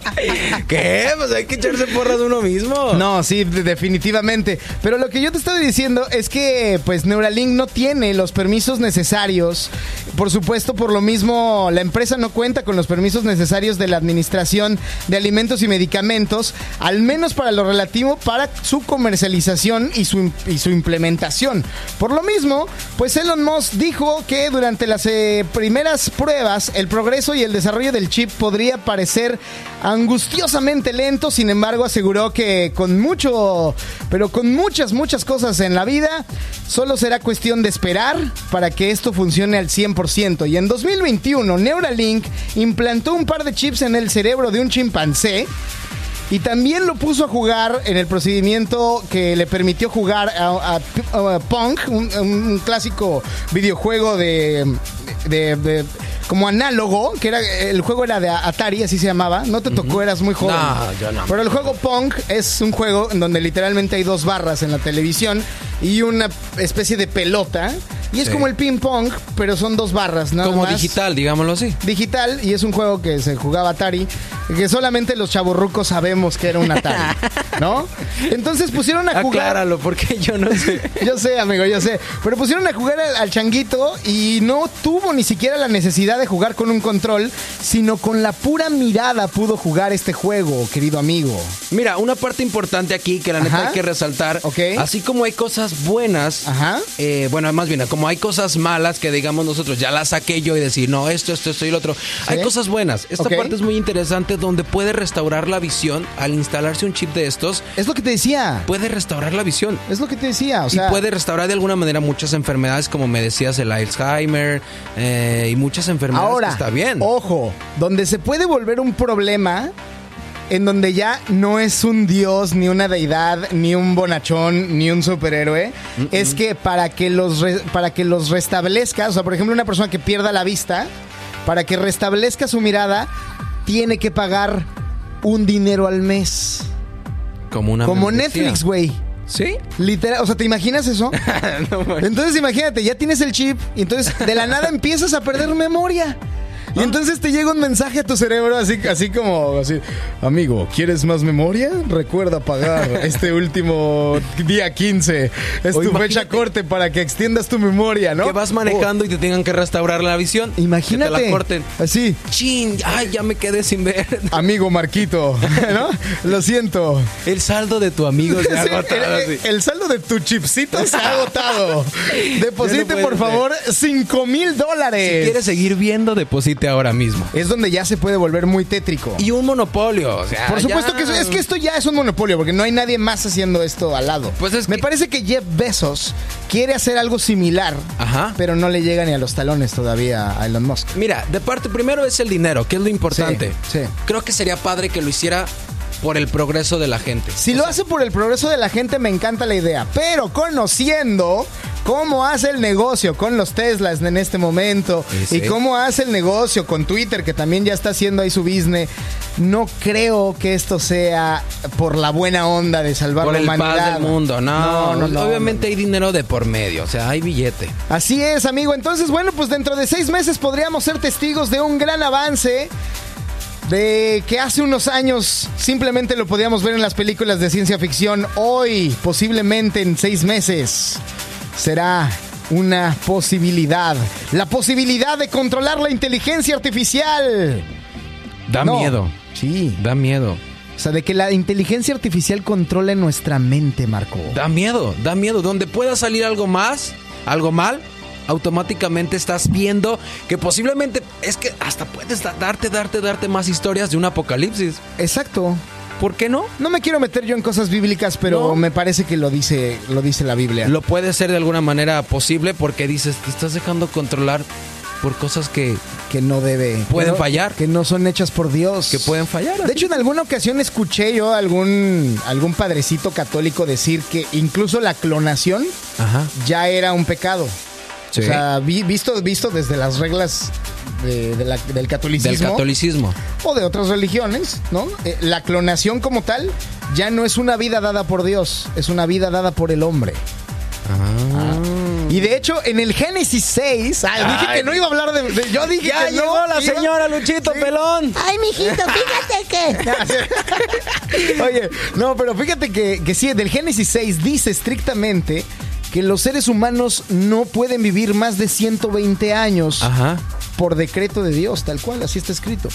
Speaker 3: ¿Qué? Pues hay que echarse porras uno mismo.
Speaker 2: No, sí, de- definitivamente. Pero lo que yo te estoy diciendo es que, pues, Neuralink no tiene los permisos necesarios. Por supuesto, por lo mismo, la empresa no cuenta con los permisos necesarios de la Administración de Alimentos y Medicamentos, al menos para lo relativo para su comercialización y su, y su implementación. Por lo mismo, pues Elon Musk dijo que durante las eh, primeras pruebas, el progreso y el desarrollo del chip podría parecer angustiosamente lento, sin embargo aseguró que con mucho, pero con muchas, muchas cosas en la vida, solo será cuestión de esperar para que esto funcione al 100%. Y en 2021, Neuralink implantó un par de chips en el cerebro de un chimpancé. Y también lo puso a jugar en el procedimiento que le permitió jugar a, a- a Pong, un, un clásico videojuego de, de- de- como análogo, que era el juego era de Atari, así se llamaba. No te tocó, eras muy joven.
Speaker 3: No, yo no.
Speaker 2: Pero el juego Pong es un juego en donde literalmente hay dos barras en la televisión y una especie de pelota. Y es
Speaker 3: Sí.
Speaker 2: como el ping pong, pero son dos barras, nada
Speaker 3: Como
Speaker 2: más
Speaker 3: digital, digámoslo así.
Speaker 2: digital y es un juego que se jugaba Atari, que solamente los chavorrucos sabemos que era un Atari, ¿no? Entonces pusieron a jugar.
Speaker 3: Acláralo, porque yo no sé.
Speaker 2: Yo sé, amigo, yo sé. Pero pusieron a jugar al, al changuito y no tuvo ni siquiera la necesidad de jugar con un control, sino con la pura mirada pudo jugar este juego, querido amigo.
Speaker 3: Mira, una parte importante aquí que la neta
Speaker 2: Ajá.
Speaker 3: hay que resaltar.
Speaker 2: Ok.
Speaker 3: Así como hay cosas buenas,
Speaker 2: Ajá.
Speaker 3: eh, bueno, más bien, como hay cosas malas que digamos nosotros ya las saqué yo y decir, no, esto, esto, esto y lo otro. Hay cosas buenas. Esta parte es muy interesante donde puede restaurar la visión al instalarse un chip de estos.
Speaker 2: Es lo que te decía.
Speaker 3: Puede restaurar la visión.
Speaker 2: Es lo que te decía, o sea,
Speaker 3: y puede restaurar de alguna manera muchas enfermedades, como me decías, el Alzheimer eh, y muchas enfermedades.
Speaker 2: Ahora,
Speaker 3: que está bien.
Speaker 2: ojo, donde se puede volver un problema en donde ya no es un dios, ni una deidad, ni un bonachón, ni un superhéroe, es que para que los re- para que los restablezca, o sea, por ejemplo, una persona que pierda la vista, para que restablezca su mirada, tiene que pagar un dinero al mes.
Speaker 3: como una
Speaker 2: Como
Speaker 3: membresía.
Speaker 2: Netflix, güey.
Speaker 3: ¿Sí?
Speaker 2: Literal, o sea, ¿te imaginas eso?
Speaker 3: No.
Speaker 2: Entonces imagínate, ya tienes el chip y entonces de la nada empiezas a perder memoria. Y entonces te llega un mensaje a tu cerebro así, así como así, amigo, ¿quieres más memoria? Recuerda pagar este último día 15. Es
Speaker 3: O
Speaker 2: tu fecha corte para que extiendas tu memoria, ¿no?
Speaker 3: Que vas manejando y te tengan que restaurar la visión.
Speaker 2: Imagínate.
Speaker 3: Que te la corten.
Speaker 2: Así,
Speaker 3: Chin, ay, ya me quedé sin ver.
Speaker 2: amigo Marquito, ¿no? Lo siento.
Speaker 3: El saldo de tu amigo se ha
Speaker 2: Sí,
Speaker 3: agotado.
Speaker 2: el, saldo de tu chipsito se ha agotado. Deposite, por favor, 5 mil dólares.
Speaker 3: Si quieres seguir viendo, ahora mismo.
Speaker 2: es donde ya se puede volver muy tétrico.
Speaker 3: Y un monopolio, o sea.
Speaker 2: Por supuesto
Speaker 3: ya.
Speaker 2: que eso- es que esto ya es un monopolio, porque no hay nadie más haciendo esto al lado.
Speaker 3: Pues es
Speaker 2: Me
Speaker 3: que-
Speaker 2: parece que Jeff Bezos quiere hacer algo similar,
Speaker 3: Ajá.
Speaker 2: pero no le llega ni a los talones todavía a Elon Musk.
Speaker 3: Mira, de parte primero es el dinero, que es lo importante.
Speaker 2: Sí, sí.
Speaker 3: Creo que sería padre que lo hiciera por el progreso de la gente.
Speaker 2: Si
Speaker 3: O
Speaker 2: lo
Speaker 3: sea,
Speaker 2: hace por el progreso de la gente, me encanta la idea. Pero conociendo cómo hace el negocio con los Teslas en este momento y cómo hace el negocio con Twitter, que también ya está haciendo ahí su business, no creo que esto sea por la buena onda de salvar
Speaker 3: por
Speaker 2: la
Speaker 3: el
Speaker 2: humanidad.
Speaker 3: paz del mundo, no,
Speaker 2: no, no.
Speaker 3: Obviamente hay dinero de por medio, o sea, hay billete.
Speaker 2: Así es, amigo. Entonces, bueno, pues dentro de seis meses podríamos ser testigos de un gran avance. De que hace unos años simplemente lo podíamos ver en las películas de ciencia ficción. Hoy, posiblemente en seis meses, será una posibilidad. La posibilidad de controlar la inteligencia artificial.
Speaker 3: Da
Speaker 2: No.
Speaker 3: miedo,
Speaker 2: Sí.
Speaker 3: da miedo.
Speaker 2: O sea, de que la inteligencia artificial controle nuestra mente, Marco.
Speaker 3: Da miedo, da miedo. Donde pueda salir algo más, algo mal, automáticamente estás viendo que posiblemente es que hasta puedes da- darte, darte, darte más historias de un apocalipsis.
Speaker 2: Exacto.
Speaker 3: ¿Por qué no?
Speaker 2: No me quiero meter yo en cosas bíblicas, pero
Speaker 3: No.
Speaker 2: me parece que lo dice, lo dice la Biblia.
Speaker 3: Lo puede ser de alguna manera posible porque dices, te estás dejando controlar por cosas que,
Speaker 2: que no debe.
Speaker 3: Pueden
Speaker 2: que
Speaker 3: fallar.
Speaker 2: Que no son hechas por Dios.
Speaker 3: que pueden fallar.
Speaker 2: De hecho, en alguna ocasión escuché yo a algún, algún padrecito católico decir que incluso la clonación
Speaker 3: Ajá.
Speaker 2: ya era un pecado.
Speaker 3: Sí.
Speaker 2: O sea, vi- visto, visto desde las reglas de- de la- del catolicismo.
Speaker 3: Del catolicismo.
Speaker 2: o de otras religiones, ¿no? Eh, la clonación como tal ya no es una vida dada por Dios, es una vida dada por el hombre. Y de hecho, en el Génesis 6, ah, dije
Speaker 3: Ay.
Speaker 2: que no iba a hablar de. de- yo dije
Speaker 3: Ya
Speaker 2: que no.
Speaker 3: llegó la
Speaker 2: iba-
Speaker 3: señora Luchito
Speaker 2: Sí.
Speaker 3: Pelón.
Speaker 5: Ay, mijito, fíjate que.
Speaker 2: Oye, no, pero fíjate que, que sí, del Génesis 6 dice estrictamente que los seres humanos no pueden vivir más de 120 años
Speaker 3: Ajá.
Speaker 2: por decreto de Dios, tal cual, así está escrito.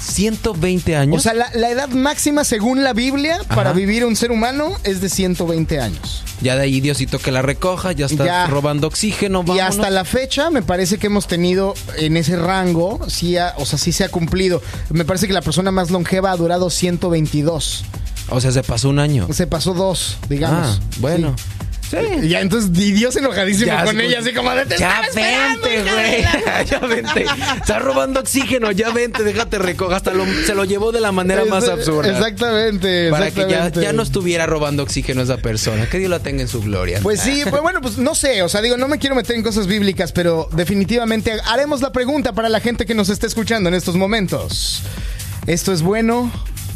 Speaker 3: 120 años.
Speaker 2: O sea, la, la edad máxima según la Biblia para vivir un ser humano es de 120 años.
Speaker 3: ya de ahí Diosito que la recoja, ya está
Speaker 2: Ya.
Speaker 3: robando oxígeno.
Speaker 2: Y
Speaker 3: vámonos.
Speaker 2: hasta la fecha me parece que hemos tenido en ese rango, sí ha- o sea, sí se ha cumplido. Me parece que la persona más longeva ha durado 122.
Speaker 3: O sea, se pasó un año.
Speaker 2: Se pasó dos, digamos.
Speaker 3: Ah, bueno.
Speaker 2: Sí. Y ya entonces y Dios enojadísimo
Speaker 3: Ya,
Speaker 2: con ella,
Speaker 3: pues,
Speaker 2: así como de "Te
Speaker 3: Ya vente, güey.
Speaker 2: la-".
Speaker 3: ya vente. Está robando oxígeno. Ya vente, déjate recoger. Hasta lo- se lo llevó de la manera más absurda.
Speaker 2: Exactamente.
Speaker 3: Para que ya, ya no estuviera robando oxígeno esa persona. Que Dios la tenga en su gloria.
Speaker 2: Pues sí, pues bueno, pues no sé, o sea, digo, no me quiero meter en cosas bíblicas, pero definitivamente haremos la pregunta para la gente que nos está escuchando en estos momentos. ¿Esto es bueno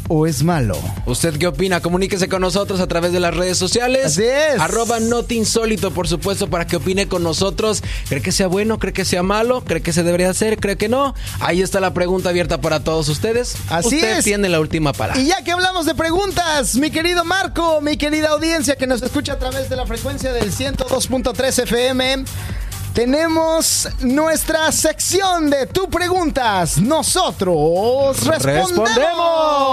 Speaker 2: o es malo?
Speaker 3: ¿Usted qué opina? Comuníquese con nosotros a través de las redes sociales.
Speaker 2: Así es.
Speaker 3: Arroba Not Insólito, por supuesto, para que opine con nosotros. ¿Cree que sea bueno? ¿Cree que sea malo? ¿Cree que se debería hacer? ¿Cree que no? Ahí está la pregunta abierta para todos ustedes.
Speaker 2: Así
Speaker 3: Usted
Speaker 2: es.
Speaker 3: tiene la última palabra.
Speaker 2: Y ya que hablamos de preguntas, mi querido Marco, mi querida audiencia que nos escucha a través de la frecuencia del 102.3 FM, tenemos nuestra sección de Tu Preguntas. Nosotros respondemos.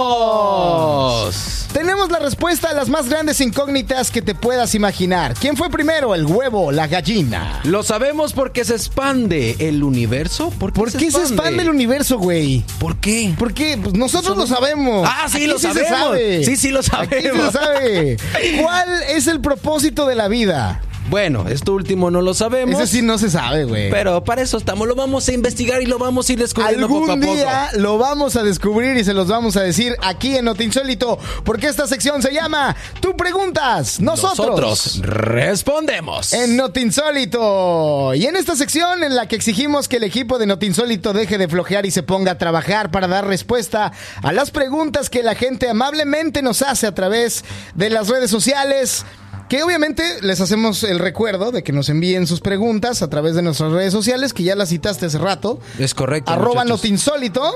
Speaker 3: ¡Respondemos!
Speaker 2: Tenemos la respuesta a las más grandes incógnitas que te puedas imaginar. ¿Quién fue primero, el huevo o la gallina?
Speaker 3: Lo sabemos porque se expande el universo. ¿Por qué,
Speaker 2: ¿Por qué se expande el universo, güey?
Speaker 3: ¿Por qué?
Speaker 2: ¿Por qué? Pues nosotros lo sabemos.
Speaker 3: Ah, sí,
Speaker 2: Aquí
Speaker 3: lo sabemos.
Speaker 2: sabe.
Speaker 3: Sí, sí, lo
Speaker 2: Aquí se
Speaker 3: sabemos.
Speaker 2: sabe. ¿Cuál es el propósito de la vida?
Speaker 3: Bueno, esto último no lo sabemos.
Speaker 2: Ese sí no se sabe, güey.
Speaker 3: Pero para eso estamos. Lo vamos a investigar y lo vamos a ir descubriendo poco a
Speaker 2: Algún
Speaker 3: poco.
Speaker 2: día lo vamos a descubrir y se los vamos a decir aquí en Notinsólito, porque esta sección se llama Tú preguntas, nosotros.
Speaker 3: Nosotros respondemos.
Speaker 2: En Notinsólito. Y en esta sección en la que exigimos que el equipo de Notinsólito deje de flojear y se ponga a trabajar para dar respuesta a las preguntas que la gente amablemente nos hace a través de las redes sociales. Que obviamente les hacemos el recuerdo de que nos envíen sus preguntas a través de nuestras redes sociales, que ya las citaste hace rato.
Speaker 3: Es correcto.
Speaker 2: Arroba. Notinsólito.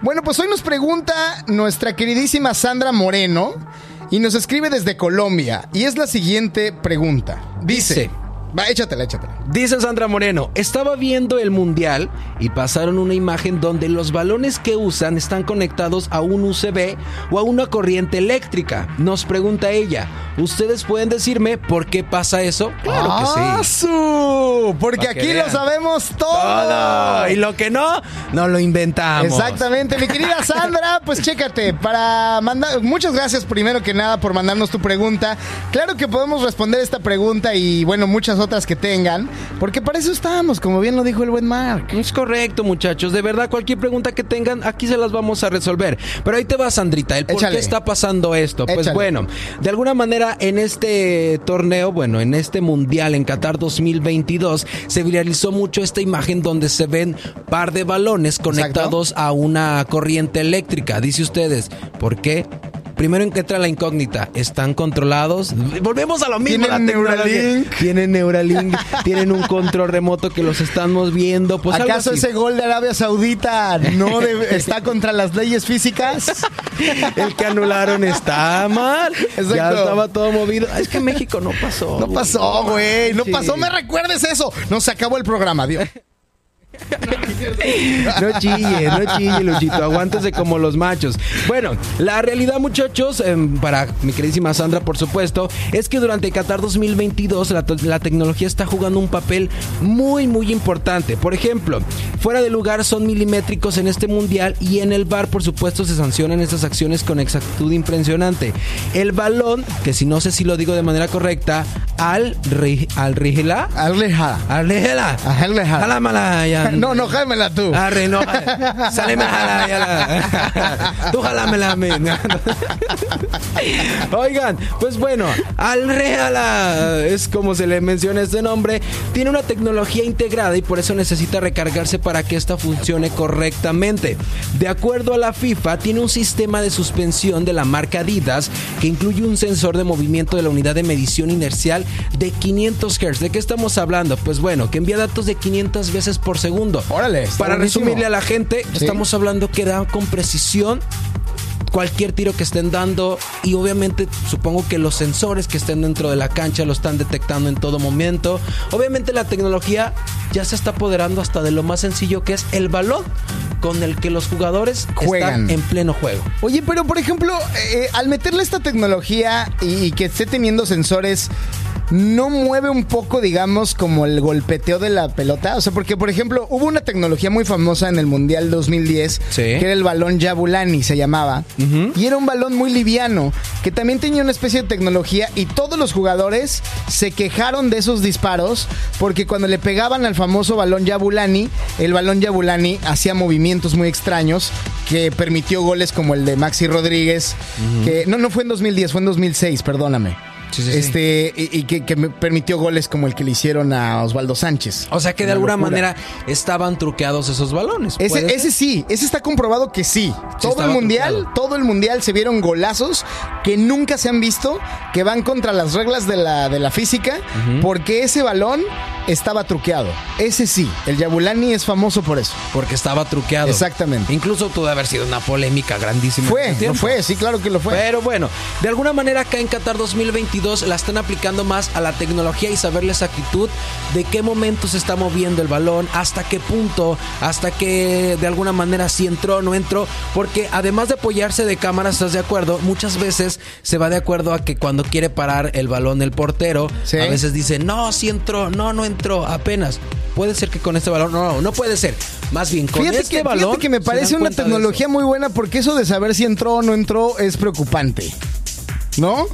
Speaker 2: Bueno, pues hoy nos pregunta nuestra queridísima Sandra Moreno y nos escribe desde Colombia. Y es la siguiente pregunta. Dice. Va, échatela, échatela.
Speaker 3: Dice Sandra Moreno, estaba viendo el mundial y pasaron una imagen donde los balones que usan están conectados a un USB o a una corriente eléctrica. Nos pregunta ella, ¿ustedes pueden decirme por qué pasa eso? Claro que sí.
Speaker 2: ¡Asu! Porque
Speaker 3: Pa' que
Speaker 2: aquí lo
Speaker 3: vean.
Speaker 2: sabemos todo.
Speaker 3: Todo. Y lo que no, no lo inventamos.
Speaker 2: Exactamente, mi querida Sandra, pues chécate, para mandar, muchas gracias primero que nada por mandarnos tu pregunta. Claro que podemos responder esta pregunta y bueno, muchas otras que tengan, porque para eso estamos, como bien lo dijo el buen Mark.
Speaker 3: Es correcto, muchachos. De verdad, cualquier pregunta que tengan, aquí se las vamos a resolver. Pero ahí te va, Sandrita. ¿El por
Speaker 2: Échale.
Speaker 3: qué está pasando esto? Pues
Speaker 2: Échale.
Speaker 3: bueno, de alguna manera en este torneo, bueno, en este mundial en Qatar 2022, se viralizó mucho esta imagen donde se ven par de balones conectados a una corriente eléctrica. Dice ustedes, ¿por qué? Primero entra la incógnita, ¿están controlados? Volvemos a lo mismo.
Speaker 2: ¿Tienen. Neuralink?
Speaker 3: Tienen Neuralink, tienen un control remoto que los estamos viendo. Pues
Speaker 2: ¿Acaso ese gol de Arabia Saudita no debe- está contra las leyes físicas?
Speaker 3: El que anularon está mal.
Speaker 2: Exacto.
Speaker 3: Ya estaba todo movido. Es que México no pasó.
Speaker 2: No pasó, güey, no pasó, me recuerdes eso. No se acabó el programa, Dios.
Speaker 3: No chille, no chille, Luchito. Aguántese como los machos. Bueno, la realidad, muchachos, em, para mi queridísima Sandra, por supuesto, es que durante Qatar 2022 la, te- la tecnología está jugando un papel muy, muy importante. Por ejemplo, fuera de lugar son milimétricos en este mundial y en el bar, por supuesto, se sancionan estas acciones con exactitud impresionante. El balón, que si no sé si lo digo de manera correcta, al, ri- al rigela.
Speaker 2: Aleja.
Speaker 3: Arlejela.
Speaker 2: Arlejela.
Speaker 3: Alamalaya.
Speaker 2: No, no, jámela tú.
Speaker 3: Arre, no. Sáleme a jalar, ya la- Tú jalámela a mí. Oigan, pues bueno, Alreala es como se le menciona este nombre. Tiene una tecnología integrada y por eso necesita recargarse para que esta funcione correctamente. De acuerdo a la FIFA, tiene un sistema de suspensión de la marca Adidas que incluye un sensor de movimiento de la unidad de medición inercial de 500 Hz. ¿De qué estamos hablando? Pues bueno, que envía datos de 500 veces por segundo.
Speaker 2: Órale, está
Speaker 3: Para
Speaker 2: buenísimo.
Speaker 3: resumirle a la gente,
Speaker 2: Sí.
Speaker 3: estamos hablando que da con precisión cualquier tiro que estén dando y obviamente supongo que los sensores que estén dentro de la cancha lo están detectando en todo momento. Obviamente la tecnología ya se está apoderando hasta de lo más sencillo que es el balón con el que los jugadores
Speaker 2: Juegan.
Speaker 3: están en pleno juego.
Speaker 2: Oye, pero por ejemplo, eh, al meterle esta tecnología y, y que esté teniendo sensores, ¿no mueve un poco, digamos, como el golpeteo de la pelota? O sea, porque, por ejemplo, hubo una tecnología muy famosa en el Mundial 2010,
Speaker 3: Sí.
Speaker 2: que era el balón Jabulani, se llamaba. Y era un balón muy liviano, que también tenía una especie de tecnología y todos los jugadores se quejaron de esos disparos, porque cuando le pegaban al famoso balón Jabulani, el balón Jabulani hacía movimientos muy extraños que permitió goles como el de Maxi Rodríguez, que no, no fue en 2010, fue en 2006, perdóname.
Speaker 3: Sí, sí, sí.
Speaker 2: este, y, y que, que me permitió goles como el que le hicieron a Osvaldo Sánchez.
Speaker 3: O sea que de
Speaker 2: Una
Speaker 3: alguna
Speaker 2: locura.
Speaker 3: manera estaban truqueados esos balones. ¿puede
Speaker 2: Ese, ese sí, ese está comprobado que sí. todo el mundial,
Speaker 3: truqueado.
Speaker 2: todo el mundial se vieron golazos que nunca se han visto, que van contra las reglas de la, de la física, porque ese balón estaba truqueado. Ese sí, el Yabulani es famoso por eso.
Speaker 3: Porque estaba truqueado.
Speaker 2: Exactamente.
Speaker 3: Incluso pudo haber sido una polémica grandísima.
Speaker 2: Fue, lo fue, sí, claro que lo fue.
Speaker 3: Pero bueno, de alguna manera acá en Qatar 2022 la están aplicando más a la tecnología y saber la exactitud de qué momento se está moviendo el balón, hasta qué punto, hasta que de alguna manera si entró o no entró, porque además de apoyarse de cámaras, ¿estás de acuerdo? Muchas veces se va de acuerdo a que cuando quiere parar el balón el portero,
Speaker 2: Sí.
Speaker 3: a veces dice, no, sí entró, no, no entró, apenas. Puede ser que con este balón, no, no, no puede ser. Más bien, con
Speaker 2: Fíjate,
Speaker 3: este
Speaker 2: que,
Speaker 3: balón.
Speaker 2: fíjate que me parece una tecnología muy buena porque eso de saber si entró o no entró es preocupante. ¿No?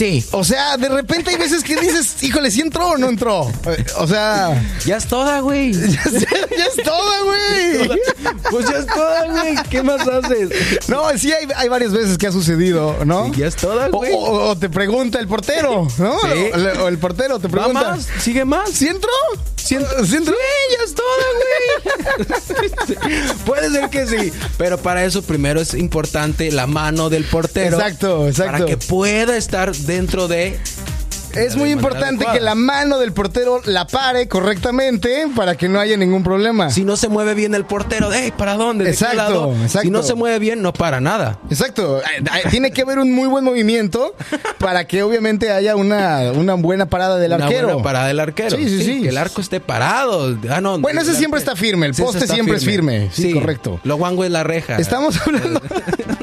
Speaker 3: Sí.
Speaker 2: O sea, de repente hay veces que dices, híjole, si entró o no entró. O sea,
Speaker 3: Ya es toda, güey.
Speaker 2: ya es toda, güey.
Speaker 3: Pues ya es toda, güey. ¿Qué más haces?
Speaker 2: No, sí hay, hay varias veces que ha sucedido, ¿no?
Speaker 3: Sí, ya es toda, güey.
Speaker 2: o- o te pregunta el portero, ¿no?
Speaker 3: Sí.
Speaker 2: O, el portero te
Speaker 3: ¿Va
Speaker 2: pregunta.
Speaker 3: más? ¿Sigue más?
Speaker 2: ¿Sí entró? ¿Sí, en- sí
Speaker 3: ya es toda, güey. Puede ser que sí, pero para eso primero es importante la mano del portero.
Speaker 2: Exacto, exacto.
Speaker 3: Para que pueda estar dentro de.
Speaker 2: Es muy importante
Speaker 3: adecuada.
Speaker 2: que la mano del portero la pare correctamente para que no haya ningún problema.
Speaker 3: Si no se mueve bien el portero, ¡ey! ¿Para dónde? ¿De qué
Speaker 2: Exacto,
Speaker 3: lado?
Speaker 2: exacto.
Speaker 3: Si no se mueve bien, no para nada.
Speaker 2: Exacto. Eh, eh, Tiene que haber un muy buen movimiento para que obviamente haya una, una buena parada del
Speaker 3: Una
Speaker 2: arquero.
Speaker 3: buena parada del arquero.
Speaker 2: Sí, sí, sí.
Speaker 3: Que el arco esté parado. Ah, no,
Speaker 2: Bueno, ese siempre
Speaker 3: arquero-
Speaker 2: está firme, el
Speaker 3: Sí,
Speaker 2: poste siempre es firme. Sí, correcto.
Speaker 3: Lo guango es la reja.
Speaker 2: Estamos hablando.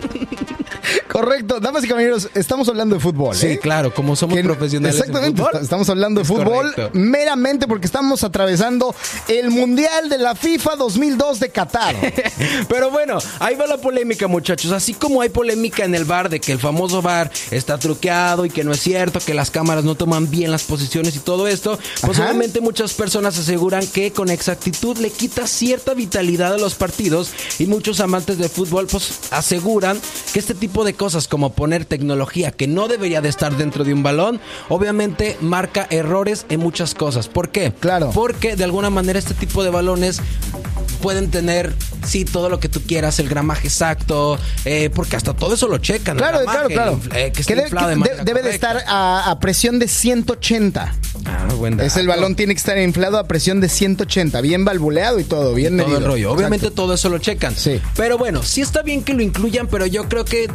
Speaker 2: Correcto, damas y caballeros, estamos hablando de fútbol.
Speaker 3: Sí,
Speaker 2: ¿eh?
Speaker 3: claro, como somos
Speaker 2: Que-
Speaker 3: profesionales. en
Speaker 2: Exactamente,
Speaker 3: fútbol.
Speaker 2: estamos hablando de fútbol
Speaker 3: correcto.
Speaker 2: meramente porque estamos atravesando el Mundial de la FIFA 2002 de Qatar.
Speaker 3: Pero bueno, ahí va la polémica, muchachos. Así como hay polémica en el bar de que el famoso bar está truqueado y que no es cierto, que las cámaras no toman bien las posiciones y todo esto, pues
Speaker 2: Ajá.
Speaker 3: obviamente muchas personas aseguran que con exactitud le quita cierta vitalidad a los partidos y muchos amantes de fútbol pues aseguran que este tipo de cosas como poner tecnología que no debería de estar dentro de un balón, obviamente marca errores en muchas cosas. ¿Por qué?
Speaker 2: Claro.
Speaker 3: Porque de alguna manera este tipo de balones pueden tener, sí, todo lo que tú quieras, el gramaje exacto, eh, porque hasta todo eso lo checan.
Speaker 2: Claro,
Speaker 3: gramaje,
Speaker 2: claro,
Speaker 3: el
Speaker 2: claro.
Speaker 3: eh, que esté
Speaker 2: de- debe de estar a, a presión de 180.
Speaker 3: Ah, buen
Speaker 2: Es el balón tiene que estar inflado a presión de 180, bien valvuleado y todo, bien
Speaker 3: todo el rollo. Obviamente
Speaker 2: Exacto.
Speaker 3: todo eso lo checan.
Speaker 2: Sí.
Speaker 3: Pero bueno, sí está bien que lo incluyan, pero yo creo que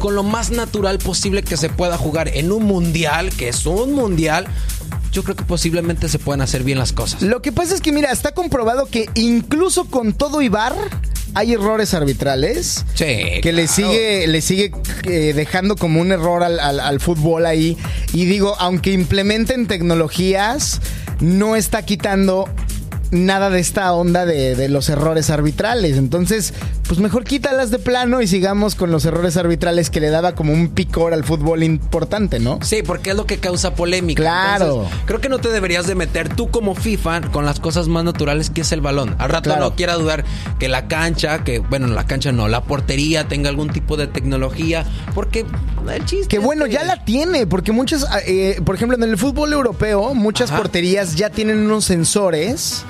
Speaker 3: con lo más natural posible que se pueda jugar en un mundial, que es un mundial, yo creo que posiblemente se puedan hacer bien las cosas.
Speaker 2: Lo que pasa es que, mira, está comprobado que incluso con todo Ibar hay errores arbitrales.
Speaker 3: Sí,
Speaker 2: Que le sigue, le sigue eh, dejando como un error al, al- al fútbol ahí. Y digo, aunque implementen tecnologías, no está quitando nada de esta onda de, de los errores arbitrales. Entonces, pues mejor quítalas de plano y sigamos con los errores arbitrales que le daba como un picor al fútbol importante, ¿no?
Speaker 3: Sí, porque es lo que causa polémica.
Speaker 2: Claro.
Speaker 3: Entonces, creo que no te deberías de meter tú como FIFA con las cosas más naturales que es el balón. Al rato
Speaker 2: Claro.
Speaker 3: no quiera dudar que la cancha, que bueno, la cancha no, la portería tenga algún tipo de tecnología, porque el chiste
Speaker 2: Que bueno, ya la tiene, porque muchas, eh, por ejemplo, en el fútbol europeo, muchas
Speaker 3: Ajá.
Speaker 2: porterías ya tienen unos sensores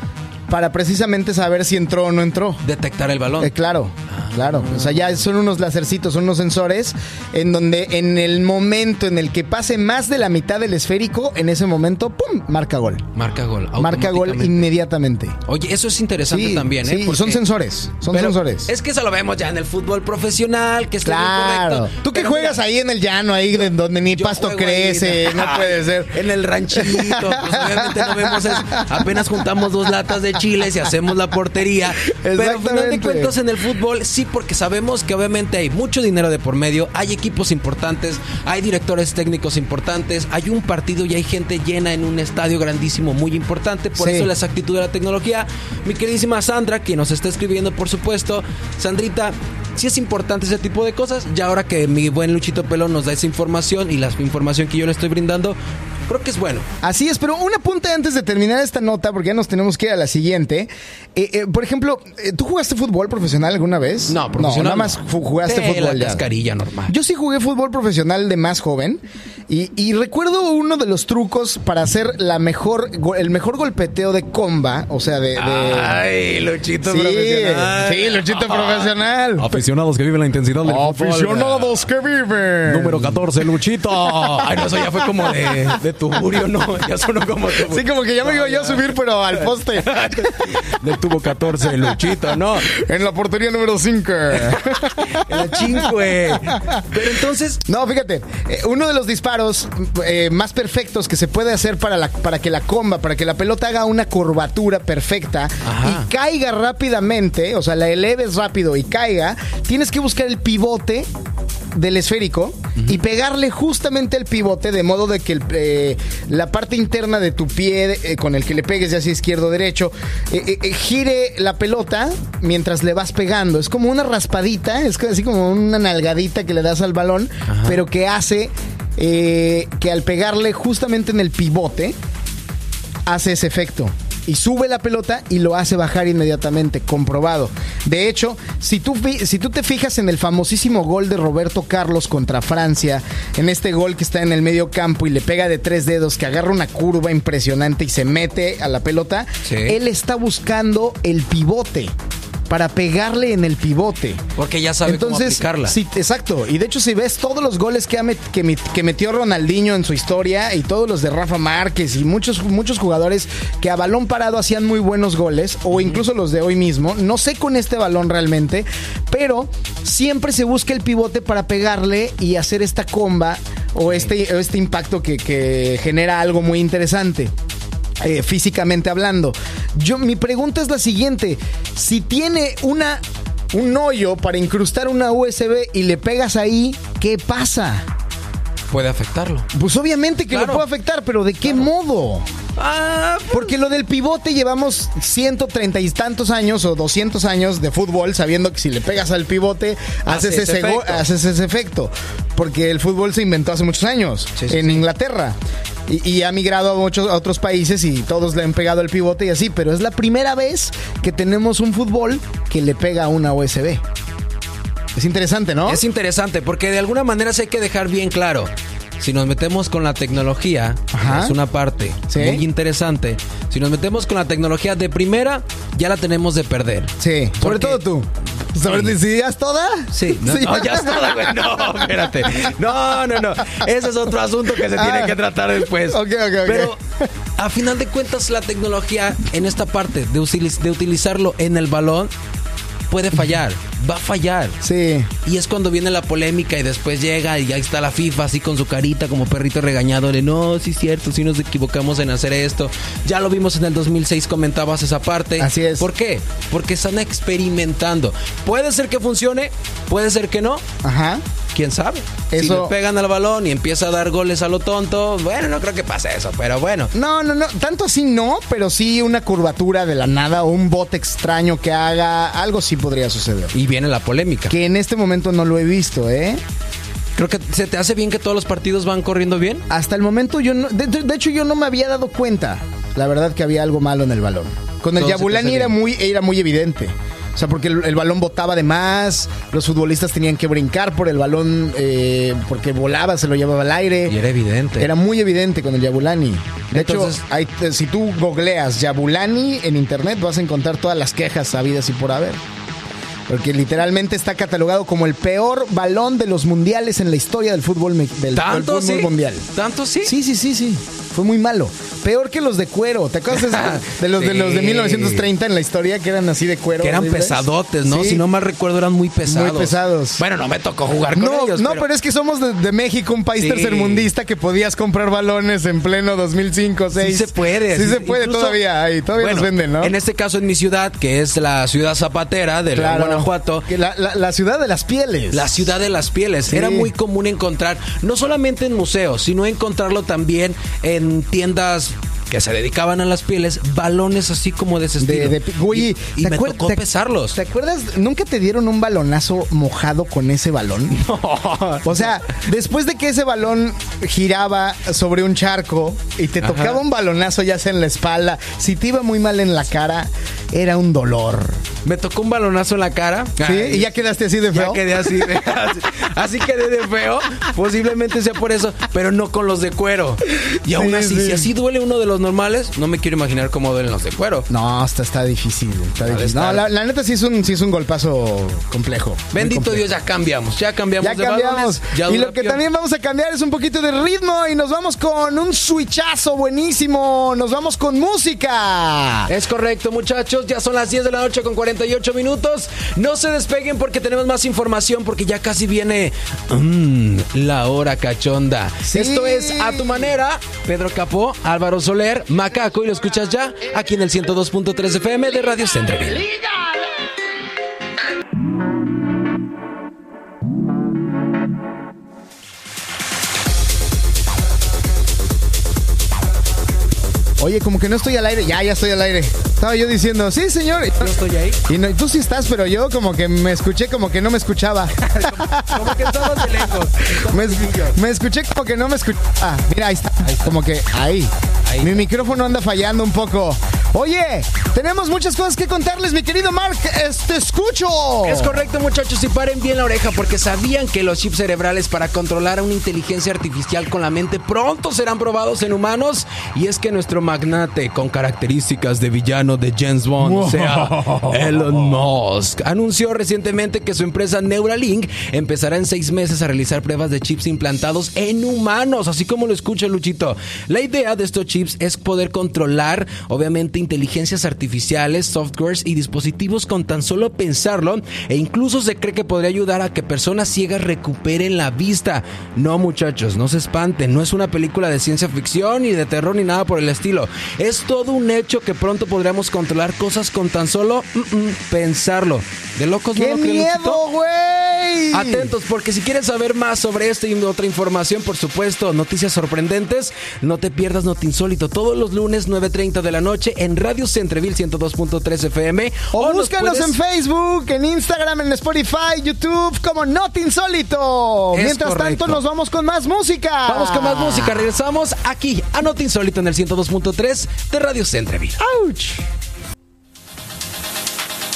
Speaker 2: para precisamente saber si entró o no entró.
Speaker 3: detectar el balón.
Speaker 2: Eh, claro, claro. O sea, ya son unos lacercitos, son unos sensores en donde en el momento en el que pase más de la mitad del esférico, en ese momento, ¡pum! Marca gol.
Speaker 3: Marca gol.
Speaker 2: Marca gol inmediatamente.
Speaker 3: Oye, eso es interesante
Speaker 2: Sí,
Speaker 3: también, ¿eh?
Speaker 2: sí,
Speaker 3: Porque-
Speaker 2: son sensores, son
Speaker 3: Pero
Speaker 2: sensores.
Speaker 3: Es que eso lo vemos ya en el fútbol profesional, que es
Speaker 2: Claro.
Speaker 3: correcto.
Speaker 2: Tú que
Speaker 3: Pero
Speaker 2: juegas
Speaker 3: mira,
Speaker 2: ahí en el llano, ahí de donde ni pasto
Speaker 3: ahí,
Speaker 2: crece, no puede ser.
Speaker 3: En el ranchito, pues obviamente no vemos eso. Apenas juntamos dos latas de chiles y hacemos la portería. Pero al final de cuentas en el fútbol, sí, porque sabemos que obviamente hay mucho dinero de por medio, hay equipos importantes, hay directores técnicos importantes, hay un partido y hay gente llena en un estadio grandísimo muy importante. Por
Speaker 2: Sí.
Speaker 3: eso la exactitud de la tecnología. Mi queridísima Sandra, quien nos está escribiendo, por supuesto. Sandrita, sí es importante ese tipo de cosas. Ya ahora que mi buen Luchito Pelón nos da esa información y la información que yo le estoy brindando, creo que es bueno.
Speaker 2: Así es, pero un apunte antes de terminar esta nota, porque ya nos tenemos que ir a la siguiente. Eh, eh, por ejemplo, eh, ¿tú jugaste fútbol profesional alguna vez?
Speaker 3: No, profesional.
Speaker 2: nada más jugaste
Speaker 3: Sí,
Speaker 2: fútbol
Speaker 3: la
Speaker 2: ya.
Speaker 3: cascarilla normal.
Speaker 2: Yo sí jugué fútbol profesional de más joven y, y recuerdo uno de los trucos para hacer la mejor, el mejor golpeteo de comba, o sea, de... de-
Speaker 3: Ay, Luchito
Speaker 2: sí,
Speaker 3: profesional.
Speaker 2: sí, Luchito profesional.
Speaker 6: Aficionados que viven la intensidad del fútbol.
Speaker 2: Aficionados que viven.
Speaker 6: Número 14, Luchito.
Speaker 3: Ay, no, eso ya fue como de, de tuburio, ¿no? Ya sonó como tuburio.
Speaker 2: Sí, como que ya me iba yo a subir, pero al poste.
Speaker 6: Del tubo 14, Luchito, ¿no?
Speaker 2: en la portería número 5.
Speaker 3: El chingüe. Pero entonces,
Speaker 2: No, fíjate, eh, uno de los disparos eh, más perfectos que se puede hacer para, la, para que la comba, para que la pelota haga una curvatura perfecta
Speaker 3: Ajá.
Speaker 2: y caiga rápidamente, o sea, la eleves rápido y caiga, tienes que buscar el pivote del esférico y pegarle justamente el pivote de modo de que el, eh, la parte interna de tu pie eh, con el que le pegues ya sea izquierdo o derecho eh, gire la pelota mientras le vas pegando. Es como una raspadita es así como una nalgadita que le das al balón pero que hace que al pegarle justamente en el pivote hace ese efecto. Y sube la pelota y lo hace bajar inmediatamente, comprobado. De hecho, si tú, si tú te fijas en el famosísimo gol de Roberto Carlos contra Francia, en este gol que está en el medio campo y le pega de tres dedos, que agarra una curva impresionante y se mete a la pelota,
Speaker 3: Sí.
Speaker 2: él está buscando el pivote para pegarle en el pivote.
Speaker 3: porque ya sabe cómo
Speaker 2: Entonces,
Speaker 3: aplicarla.
Speaker 2: sí, exacto. Y de hecho, si ves todos los goles que, met- que, metió Ronaldinho en su historia y todos los de Rafa Márquez y muchos, muchos jugadores que a balón parado hacían muy buenos goles, o incluso los de hoy mismo, no sé con este balón realmente, pero siempre se busca el pivote para pegarle y hacer esta comba o este, o este impacto que, que genera algo muy interesante eh, físicamente hablando. Yo, mi pregunta es la siguiente: si tiene una un hoyo para incrustar una USB y le pegas ahí, ¿qué pasa?
Speaker 3: Puede afectarlo.
Speaker 2: Pues obviamente que
Speaker 3: Claro.
Speaker 2: lo puede afectar, pero ¿de qué modo?
Speaker 3: Ah,
Speaker 2: Porque lo del pivote llevamos 130 y tantos años o 200 años de fútbol sabiendo que si le pegas al pivote
Speaker 3: Hace
Speaker 2: haces,
Speaker 3: ese
Speaker 2: ese, go-
Speaker 3: efecto.
Speaker 2: haces ese efecto. Porque el fútbol se inventó hace muchos años
Speaker 3: Sí, sí,
Speaker 2: en
Speaker 3: sí.
Speaker 2: Inglaterra. Y, ha migrado a muchos a otros países y todos le han pegado el pivote y así, pero es la primera vez que tenemos un fútbol que le pega a una USB. Es interesante, ¿no?
Speaker 3: Es interesante porque de alguna manera sí hay que dejar bien claro. Si nos metemos con la tecnología,
Speaker 2: Ajá.
Speaker 3: es una parte
Speaker 2: Sí.
Speaker 3: muy interesante. Si nos metemos con la tecnología de primera, ya la tenemos de perder.
Speaker 2: Sí, sobre todo tú. ¿Sobre
Speaker 3: Sí.
Speaker 2: ¿Decidías toda?
Speaker 3: Sí, no, no, ya güey. No, espérate. No, no, no. Ese es otro asunto que se tiene
Speaker 2: Ah.
Speaker 3: que tratar después.
Speaker 2: Ok, ok, ok.
Speaker 3: Pero a final de cuentas, la tecnología en esta parte de, utiliz- de utilizarlo en el balón puede fallar. Va a fallar.
Speaker 2: Sí.
Speaker 3: Y es cuando viene la polémica y después llega y ahí está la FIFA así con su carita como perrito regañado. De no, sí es cierto, sí nos equivocamos en hacer esto. Ya lo vimos en el 2006, comentabas esa parte.
Speaker 2: Así es.
Speaker 3: ¿Por qué? Porque están experimentando. Puede ser que funcione, puede ser que no,
Speaker 2: Ajá.
Speaker 3: Quién sabe. Si
Speaker 2: Eso-
Speaker 3: le pegan al balón y empieza a dar goles a lo tonto, bueno, no creo que pase eso, pero bueno.
Speaker 2: No, no, no, tanto así no, pero sí una curvatura de la nada o un bote extraño que haga, algo sí podría suceder.
Speaker 3: Y viene la polémica.
Speaker 2: Que en este momento no lo he visto, ¿eh?
Speaker 3: Creo que se te hace bien que todos los partidos van corriendo bien.
Speaker 2: Hasta el momento yo no, de, de hecho yo no me había dado cuenta, la verdad que había algo malo en el balón. Con el
Speaker 3: Todo
Speaker 2: Yabulani era muy, era muy evidente. O sea, porque el, el balón botaba de más, los futbolistas tenían que brincar por el balón eh, porque volaba, se lo llevaba al aire.
Speaker 3: Y era evidente.
Speaker 2: Era muy evidente con el Yabulani. De
Speaker 3: Entonces-
Speaker 2: hecho, hay- si tú googleas Yabulani en internet, vas a encontrar todas las quejas sabidas y por haber. Porque literalmente está catalogado como el peor balón de los mundiales en la historia del fútbol, del, del
Speaker 3: ¿Tanto
Speaker 2: fútbol
Speaker 3: sí?
Speaker 2: mundial.
Speaker 3: ¿Tanto sí?
Speaker 2: Sí, sí, sí, sí. Fue muy malo. Peor que los de cuero. ¿Te acuerdas de, los de los de
Speaker 3: Sí.
Speaker 2: 1930 en la historia que eran así de cuero?
Speaker 3: Que eran
Speaker 2: horribles?
Speaker 3: pesadotes, ¿no?
Speaker 2: Sí.
Speaker 3: Si no mal recuerdo, eran muy pesados.
Speaker 2: Muy pesados.
Speaker 3: Bueno, no me tocó jugar con
Speaker 2: No,
Speaker 3: ellos.
Speaker 2: no, pero... es que somos de, de México, un país
Speaker 3: Sí.
Speaker 2: tercermundista que podías comprar balones en pleno 2005, 6.
Speaker 3: Sí se puede.
Speaker 2: Sí se puede
Speaker 3: Incluso-
Speaker 2: todavía. Ahí, todavía
Speaker 3: Bueno,
Speaker 2: los venden, ¿no?
Speaker 3: En este caso, en mi ciudad, que es la ciudad zapatera de
Speaker 2: Claro.
Speaker 3: Guanajuato.
Speaker 2: Que la, la- la ciudad de las pieles.
Speaker 3: La ciudad de las pieles. Era muy común encontrar, no solamente en museos, sino encontrarlo también en tiendas que se dedicaban a las pieles, balones así como de ese
Speaker 2: De,
Speaker 3: estilo.
Speaker 2: de, güey,
Speaker 3: y y
Speaker 2: ¿te
Speaker 3: me tocó
Speaker 2: te-
Speaker 3: pesarlos.
Speaker 2: ¿Te acuerdas? ¿Nunca te dieron un balonazo mojado con ese balón? O sea, después de que ese balón giraba sobre un charco y te tocaba un balonazo ya sea en la espalda, si te iba muy mal en la cara, era un dolor.
Speaker 3: Me tocó un balonazo en la cara.
Speaker 2: ¿Sí?
Speaker 3: Ay,
Speaker 2: Y ya quedaste así de
Speaker 3: Ya
Speaker 2: feo.
Speaker 3: quedé así, de- así, así quedé de feo. Posiblemente sea por eso, pero no con los de cuero. Y aún
Speaker 2: Sí,
Speaker 3: así,
Speaker 2: sí.
Speaker 3: si así duele uno de los normales, no me quiero imaginar cómo duelen los de cuero.
Speaker 2: No, está, está difícil. Está difícil. No, la, la neta sí es un, sí es un golpazo complejo.
Speaker 3: Bendito
Speaker 2: complejo.
Speaker 3: Dios, ya cambiamos, ya cambiamos
Speaker 2: Ya
Speaker 3: de
Speaker 2: cambiamos.
Speaker 3: balones, ya
Speaker 2: y lo que también vamos a cambiar es un poquito de ritmo y nos vamos con un switchazo buenísimo. Nos vamos con música.
Speaker 3: Es correcto, muchachos. Ya son las 10 de la noche con 48 minutos. No se despeguen porque tenemos más información porque ya casi viene mm, la hora cachonda.
Speaker 2: Sí.
Speaker 3: Esto es A Tu Manera. Pedro Capó, Álvaro Soler, Macaco y lo escuchas ya aquí en el 102.3 FM de Radio Centreville.
Speaker 2: Oye, como que no estoy al aire. Ya, ya estoy al aire. Estaba yo diciendo, sí, señor.
Speaker 3: Yo estoy ahí.
Speaker 2: Y no, tú sí estás, pero yo como que me escuché como que no me escuchaba.
Speaker 3: Como que estamos de lejos.
Speaker 2: me, me escuché como que no me escuchaba. Ah, mira, ahí está. Como que ahí. Mi micrófono anda fallando un poco. Oye, tenemos muchas cosas que contarles, mi querido Mark. Te escucho.
Speaker 3: Es correcto, muchachos, y paren bien la oreja porque sabían que los chips cerebrales para controlar a una inteligencia artificial con la mente pronto serán probados en humanos. Y es que nuestro magnate con características de villano de James Bond, o sea, Elon Musk, anunció recientemente que su empresa Neuralink empezará en seis meses a realizar pruebas de chips implantados en humanos, así como lo escucha Luchito. La idea de estos chips es poder controlar, obviamente, inteligencias artificiales, softwares y dispositivos con tan solo pensarlo e incluso se cree que podría ayudar a que personas ciegas recuperen la vista. No muchachos, no se espanten, no es una película de ciencia ficción ni de terror ni nada por el estilo. Es todo un hecho que pronto podríamos controlar cosas con tan solo mm, mm, pensarlo. ¿De locos no
Speaker 2: ¡Qué
Speaker 3: lo creen, Luchito?
Speaker 2: miedo, güey!
Speaker 3: Atentos, porque si quieres saber más sobre esta y otra información, por supuesto, noticias sorprendentes, no te pierdas Noti Todos los lunes 9.30 de la noche en Radio Centreville 102.3 FM.
Speaker 2: O,
Speaker 3: nos
Speaker 2: búscanos
Speaker 3: puedes-
Speaker 2: en Facebook, en Instagram, en Spotify, YouTube, como Not Insólito.
Speaker 3: Es
Speaker 2: Mientras
Speaker 3: correcto.
Speaker 2: tanto, nos vamos con más música.
Speaker 3: Vamos con más música, regresamos aquí a Noti Insólito en el 102.3 de Radio Centreville.
Speaker 2: ¡Auch!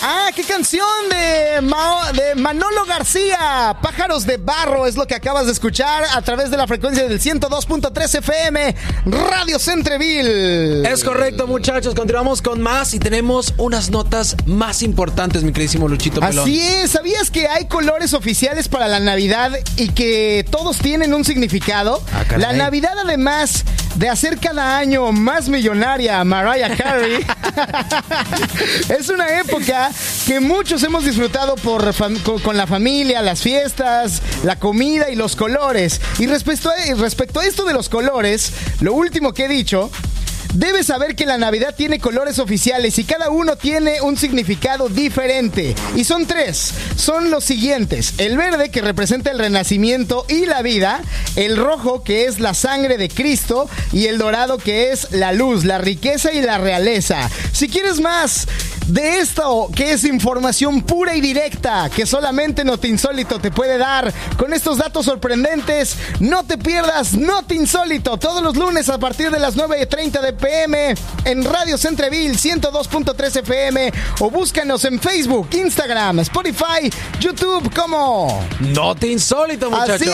Speaker 2: Ah, qué canción de, Mao- de Manolo García. Pájaros de barro es lo que acabas de escuchar a través de la frecuencia del 102.3 FM, Radio Centreville.
Speaker 3: Es correcto, muchachos. Continuamos con más y tenemos unas notas más importantes, mi queridísimo Luchito Pelón.
Speaker 2: Así es, ¿sabías que hay colores oficiales para la Navidad y que todos tienen un significado?
Speaker 3: Ah,
Speaker 2: la Navidad, además de hacer cada año más millonaria a Mariah Carey, es una época que muchos hemos disfrutado por con la familia, las fiestas, la comida y los colores. Y respecto a, respecto a esto de los colores, lo último que he dicho Debes saber que la Navidad tiene colores oficiales y cada uno tiene un significado diferente. Y son tres. Son los siguientes. El verde que representa el renacimiento y la vida. El rojo que es la sangre de Cristo. Y el dorado que es la luz, la riqueza y la realeza. Si quieres más de esto, que es información pura y directa, que solamente Noti Insólito te puede dar, con estos datos sorprendentes, no te pierdas Noti Insólito todos los lunes a partir de las 9.30 de PM en Radio Centreville 102.3 FM o búscanos en Facebook, Instagram, Spotify, YouTube como
Speaker 3: No te insólito, muchachos.
Speaker 2: Así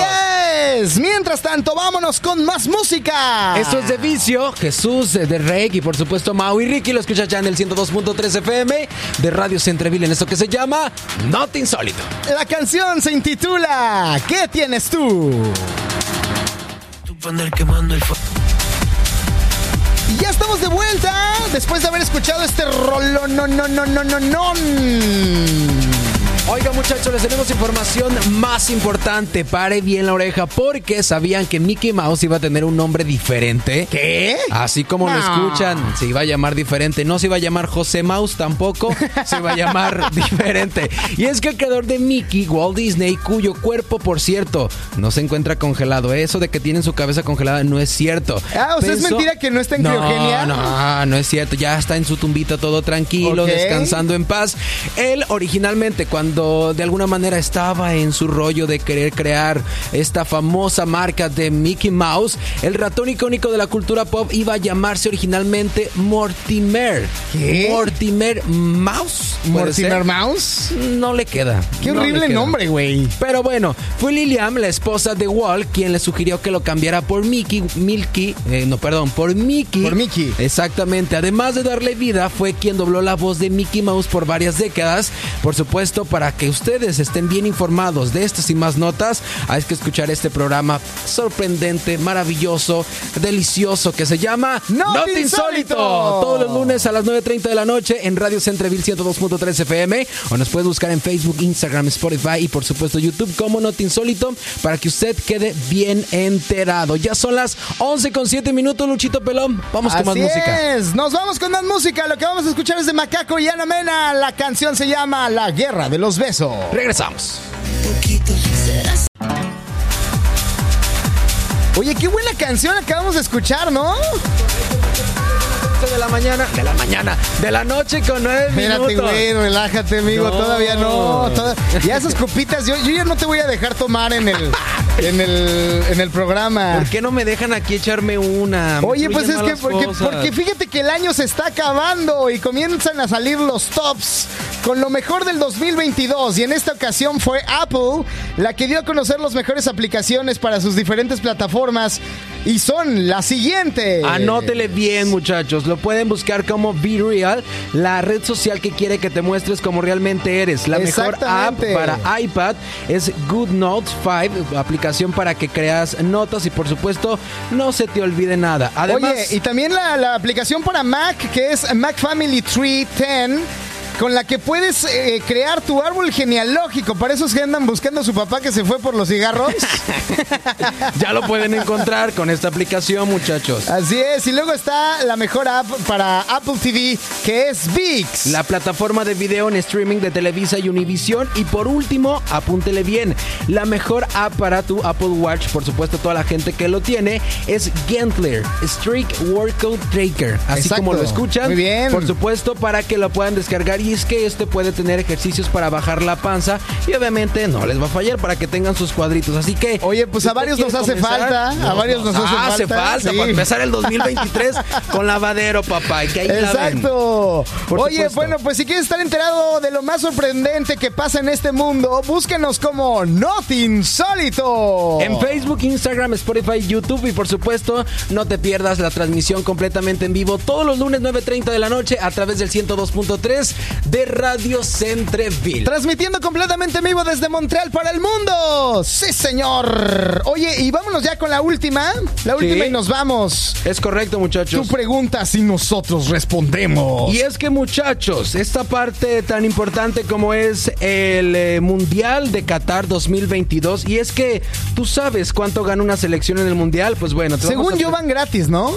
Speaker 2: es. Mientras tanto, vámonos con más música.
Speaker 3: Esto es de Vicio, Jesús eh, de Rey y por supuesto Mau y Ricky lo escuchas ya en el 102.3 FM de Radio Centreville en esto que se llama No te insólito.
Speaker 2: La canción se intitula ¿Qué tienes tú? Y ya estamos de vuelta después de haber escuchado este rollo no no no no no no.
Speaker 3: Oiga muchachos, les tenemos información más importante. Pare bien la oreja porque sabían que Mickey Mouse iba a tener un nombre diferente.
Speaker 2: ¿Qué?
Speaker 3: Así como lo escuchan, se iba a llamar diferente. No se iba a llamar José Mouse tampoco, se iba a llamar diferente. Y es que el creador de Mickey, Walt Disney, cuyo cuerpo, por cierto, no se encuentra congelado. Eso de que tienen su cabeza congelada no es cierto.
Speaker 2: Ah, o sea, ¿es mentira que no está en
Speaker 3: no,
Speaker 2: criogenia?
Speaker 3: No, no es cierto. Ya está en su tumbita todo tranquilo, descansando en paz. Él originalmente, cuando de alguna manera estaba en su rollo de querer crear esta famosa marca de Mickey Mouse, el ratón icónico de la cultura pop iba a llamarse originalmente Mortimer.
Speaker 2: ¿Qué?
Speaker 3: Mortimer Mouse. ¿puede
Speaker 2: Mortimer
Speaker 3: ser?
Speaker 2: Mouse.
Speaker 3: No le queda.
Speaker 2: Qué
Speaker 3: no le
Speaker 2: horrible nombre, güey.
Speaker 3: Pero bueno, fue Lilian, la esposa de Walt, quien le sugirió que lo cambiara por Mickey, Milky, eh, no, perdón, por Mickey.
Speaker 2: Por Mickey.
Speaker 3: Exactamente. Además de darle vida, fue quien dobló la voz de Mickey Mouse por varias décadas. Por supuesto, para que ustedes estén bien informados de estas y más notas, hay que escuchar este programa sorprendente, maravilloso, delicioso, que se llama
Speaker 2: Not
Speaker 3: Not
Speaker 2: Insólito.
Speaker 3: Todos los lunes a las 9.30 de la noche en Radio Centreville 102.3 FM o nos puedes buscar en Facebook, Instagram, Spotify y por supuesto YouTube como Not Insólito para que usted quede bien enterado. Ya son las 11 con 7 minutos, Luchito Pelón. Vamos con más música.
Speaker 2: es. Nos vamos con más música. Lo que vamos a escuchar es de Macaco y Ana Mena. La canción se llama La Guerra de los Besos.
Speaker 3: Regresamos.
Speaker 2: Oye, qué buena canción acabamos de escuchar, ¿no?
Speaker 3: De la mañana, de la mañana, de la noche con 9
Speaker 2: Espérate,
Speaker 3: minutos.
Speaker 2: güey, relájate, amigo.
Speaker 3: No.
Speaker 2: Todavía no. toda- Ya esas copitas, yo, yo ya no te voy a dejar tomar en el, en el, en el programa.
Speaker 3: ¿Por qué no me dejan aquí echarme una? Me
Speaker 2: Oye, pues es que porque, fíjate que el año se está acabando y comienzan a salir los tops con lo mejor del 2022 y en esta ocasión fue Apple la que dio a conocer las mejores aplicaciones para sus diferentes plataformas y son las siguientes.
Speaker 3: Anótele bien, muchachos. Lo pueden buscar como Be Real, la red social que quiere que te muestres como realmente eres. La mejor app para iPad es Good Notes 5, aplicación para que creas notas y por supuesto no se te olvide nada. Además,
Speaker 2: Oye, y también la, la aplicación para Mac, que es Mac Family Tree 10, con la que puedes eh, crear tu árbol genealógico. Para esos que andan buscando a su papá que se fue por los cigarros.
Speaker 3: ya lo pueden encontrar con esta aplicación, muchachos.
Speaker 2: Así es. Y luego está la mejor app para Apple TV, que es VIX.
Speaker 3: La plataforma de video en streaming de Televisa y Univision. Y por último, apúntele bien, la mejor app para tu Apple Watch, por supuesto toda la gente que lo tiene, es Gentler, Streak Workout Tracker. Así
Speaker 2: Exacto.
Speaker 3: como lo escuchan.
Speaker 2: Muy bien.
Speaker 3: Por supuesto, para que lo puedan descargar. Y es que este puede tener ejercicios para bajar la panza. Y obviamente no les va a fallar para que tengan sus cuadritos. Así que...
Speaker 2: Oye, pues a varios nos hace
Speaker 3: comenzar,
Speaker 2: falta, a varios nos hace
Speaker 3: hace
Speaker 2: falta,
Speaker 3: falta
Speaker 2: sí.
Speaker 3: para empezar el 2023 con lavadero, papá. Y que ahí laven.
Speaker 2: Exacto. Oye,
Speaker 3: supuesto.
Speaker 2: bueno, pues si quieres estar enterado de lo más sorprendente que pasa en este mundo, búsquenos como Not Insólito.
Speaker 3: En Facebook, Instagram, Spotify, YouTube y por supuesto no te pierdas la transmisión completamente en vivo todos los lunes 9.30 de la noche a través del 102.3 de Radio Centreville.
Speaker 2: Transmitiendo completamente en vivo desde Montreal para el mundo. Sí, señor. Oye, y vámonos ya con la última. La última
Speaker 3: Sí.
Speaker 2: y nos vamos.
Speaker 3: Es correcto muchachos.
Speaker 2: Tú preguntas y nosotros respondemos.
Speaker 3: Y es que muchachos, esta parte tan importante como es el eh, Mundial de Qatar 2022 y es que tú sabes cuánto gana una selección en el Mundial, pues bueno. te
Speaker 2: Según yo van gratis, ¿no?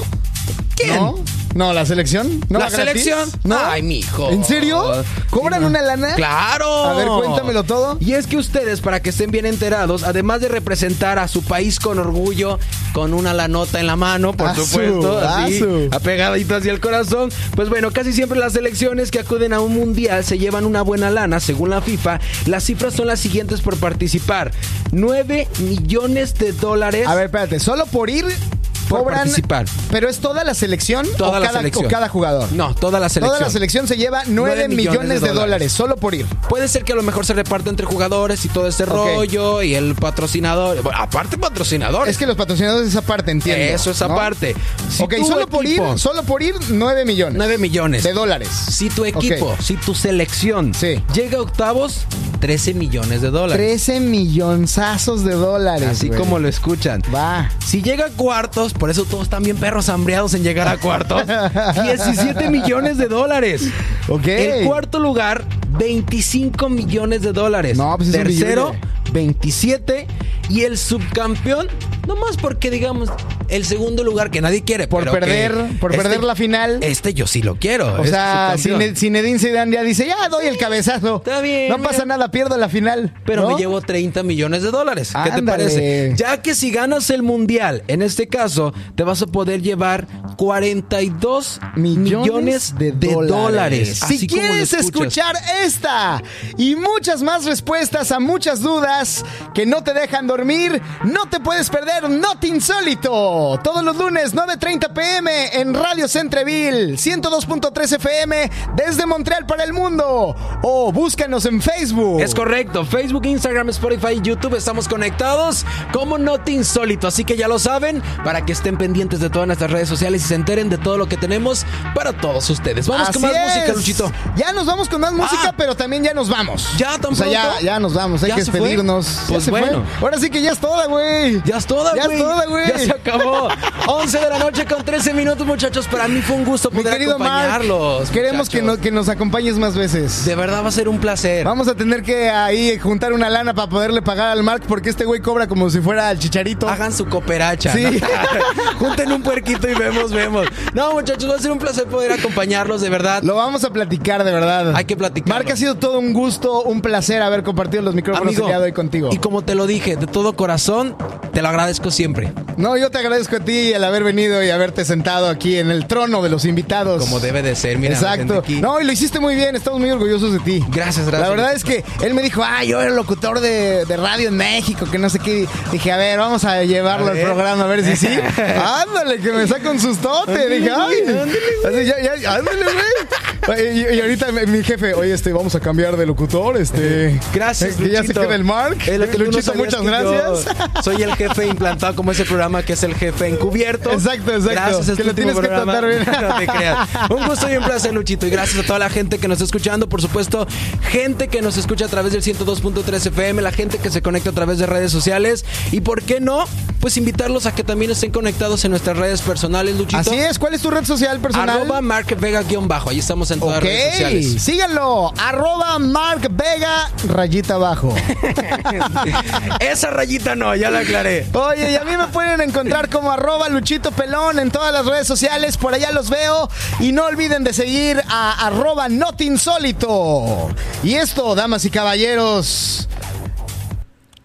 Speaker 3: ¿Quién?
Speaker 2: ¿No? No, la selección. ¿No
Speaker 3: ¿La selección?
Speaker 2: ¿No?
Speaker 3: Ay, mijo.
Speaker 2: ¿En serio? ¿Cobran una lana?
Speaker 3: ¡Claro!
Speaker 2: A ver, cuéntamelo todo.
Speaker 3: Y es que ustedes, para que estén bien enterados, además de representar a su país con orgullo, con una lanota en la mano, por supuesto, así,
Speaker 2: asu.
Speaker 3: apegadito hacia el corazón, pues bueno, casi siempre las selecciones que acuden a un mundial se llevan una buena lana, según la FIFA. Las cifras son las siguientes por participar. 9 millones de dólares.
Speaker 2: A ver, espérate, solo por ir
Speaker 3: Por
Speaker 2: cobran.
Speaker 3: participar.
Speaker 2: ¿Pero es toda la selección
Speaker 3: Toda
Speaker 2: o,
Speaker 3: la
Speaker 2: cada,
Speaker 3: selección.
Speaker 2: o cada jugador?
Speaker 3: No, toda la selección.
Speaker 2: Toda la selección se lleva 9, millones, de, dólares. solo por ir.
Speaker 3: Puede ser que a lo mejor se reparte entre jugadores y todo ese rollo y el patrocinador. Bueno, aparte patrocinadores.
Speaker 2: Es que los patrocinadores esa parte, entiendo.
Speaker 3: Eso es
Speaker 2: ¿no?
Speaker 3: aparte. Si
Speaker 2: ok, solo por ir, solo por ir 9 millones.
Speaker 3: 9 millones.
Speaker 2: de dólares.
Speaker 3: Si tu equipo, si tu selección
Speaker 2: Sí.
Speaker 3: llega a octavos, 13 millones de dólares.
Speaker 2: 13 millonzazos de dólares.
Speaker 3: Así como lo escuchan.
Speaker 2: Va.
Speaker 3: Si llega a cuartos, por eso todos están bien perros hambreados en llegar a cuartos, 17 millones de dólares.
Speaker 2: Ok.
Speaker 3: El cuarto lugar, 25 millones de dólares.
Speaker 2: No, pues
Speaker 3: Tercero,
Speaker 2: billete.
Speaker 3: 27. Y el subcampeón, nomás porque digamos, el segundo lugar que nadie quiere.
Speaker 2: Por perder- por perder la final.
Speaker 3: Este yo sí lo quiero.
Speaker 2: O sea, Zinedine Zidane ya dice, ya doy el cabezazo.
Speaker 3: Está bien,
Speaker 2: No
Speaker 3: mira.
Speaker 2: pasa nada, pierdo la final.
Speaker 3: Pero
Speaker 2: ¿no?
Speaker 3: me llevo 30 millones de dólares. ¿Qué te parece? Ya que si ganas el mundial, en este caso, te vas a poder llevar 42 millones, de, dólares.
Speaker 2: Si
Speaker 3: como lo
Speaker 2: quieres escuchar esta y muchas más respuestas a muchas dudas que no te dejan dormir, no te puedes perder Not Insólito. Todos los lunes, 9.30 pm en Radio Centreville, 102.3 FM desde Montreal para el mundo. O búscanos en Facebook.
Speaker 3: Es correcto, Facebook, Instagram, Spotify, YouTube estamos conectados como Noti Insólito, así que ya lo saben, para que estén pendientes de todas nuestras redes sociales y se enteren de todo lo que tenemos para todos ustedes. Vamos con más música. Luchito.
Speaker 2: Ya nos vamos con más música,
Speaker 3: Ah.
Speaker 2: pero también ya nos vamos.
Speaker 3: ¿Ya tan
Speaker 2: O sea, ya, ya nos vamos, hay
Speaker 3: ¿Ya
Speaker 2: que despedirnos.
Speaker 3: Pues
Speaker 2: fue.
Speaker 3: bueno.
Speaker 2: Ahora sí que ya es toda, güey.
Speaker 3: Ya es toda,
Speaker 2: Ya
Speaker 3: güey.
Speaker 2: es toda, güey.
Speaker 3: Ya se acabó. 11 de la noche con 13 minutos, muchachos. Para mí fue un gusto
Speaker 2: Mi
Speaker 3: poder
Speaker 2: querido Mark,
Speaker 3: acompañarlos.
Speaker 2: queremos que, no- que nos acompañes más veces.
Speaker 3: De verdad va a ser un placer.
Speaker 2: Vamos a tener que ahí juntar una lana para poderle pagar al Mark porque este güey cobra como si fuera el chicharito.
Speaker 3: Hagan su cooperacha.
Speaker 2: Sí.
Speaker 3: ¿no? Junten un puerquito y vemos, vemos. No, muchachos, va a ser un placer poder acompañarlos, de verdad.
Speaker 2: Lo vamos a platicar de verdad.
Speaker 3: Hay que platicarlo.
Speaker 2: Mark, ha sido todo un gusto, un placer haber compartido los micrófonos el día de hoy contigo.
Speaker 3: y como te lo dije, de todo corazón, te lo agradezco siempre.
Speaker 2: No, yo te agradezco a ti el haber venido y haberte sentado aquí en el trono de los invitados.
Speaker 3: Como debe de ser, mira.
Speaker 2: Exacto.
Speaker 3: aquí.
Speaker 2: No, y lo hiciste muy bien, estamos muy orgullosos de ti.
Speaker 3: Gracias, gracias.
Speaker 2: La verdad es que él me dijo, ah, yo era locutor de, de radio en México, que no sé qué. Dije, a ver, vamos a llevarlo
Speaker 3: A
Speaker 2: al programa, a ver si sí. ándale, que me saca un sustote. Dije, ay, así, ya, ya, ándale, güey. Y, y ahorita mi, jefe, oye, este, vamos a cambiar de locutor, este.
Speaker 3: Gracias,
Speaker 2: Que ya se quede el Mark.
Speaker 3: No
Speaker 2: Luchito, muchas
Speaker 3: que
Speaker 2: gracias.
Speaker 3: yo soy el jefe implantado como ese programa que es el jefe encubierto.
Speaker 2: Exacto, exacto.
Speaker 3: Gracias este
Speaker 2: Que lo tienes que tratar bien.
Speaker 3: no te creas. Un gusto y un placer, Luchito. Y gracias a toda la gente que nos está escuchando. Por supuesto, gente que nos escucha a través del 102.3 FM, la gente que se conecta a través de redes sociales. Y por qué no, pues invitarlos a que también estén conectados en nuestras redes personales, Luchito.
Speaker 2: Así es, ¿cuál es tu red social personal?
Speaker 3: Arroba Mark Vega guion bajo. Ahí estamos en todas las redes sociales.
Speaker 2: síganlo, arroba Mark Vega, rayita abajo.
Speaker 3: Esa rayita no, ya la aclaré.
Speaker 2: Oye, y a mí me pueden encontrar como arroba Luchito Pelón en todas las redes sociales, por allá los veo. Y no olviden de seguir a arroba Not Insólito. Y esto, damas y caballeros,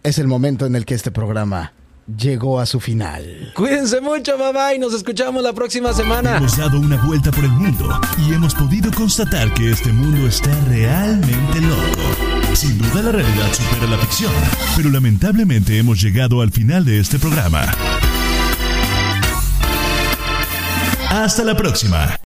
Speaker 2: es el momento en el que este programa llegó a su final.
Speaker 3: Cuídense mucho, bye bye. Nos escuchamos la próxima semana.
Speaker 1: Hemos dado una vuelta por el mundo y hemos podido constatar que este mundo está realmente loco. Sin duda la realidad supera la ficción, pero lamentablemente hemos llegado al final de este programa. Hasta la próxima.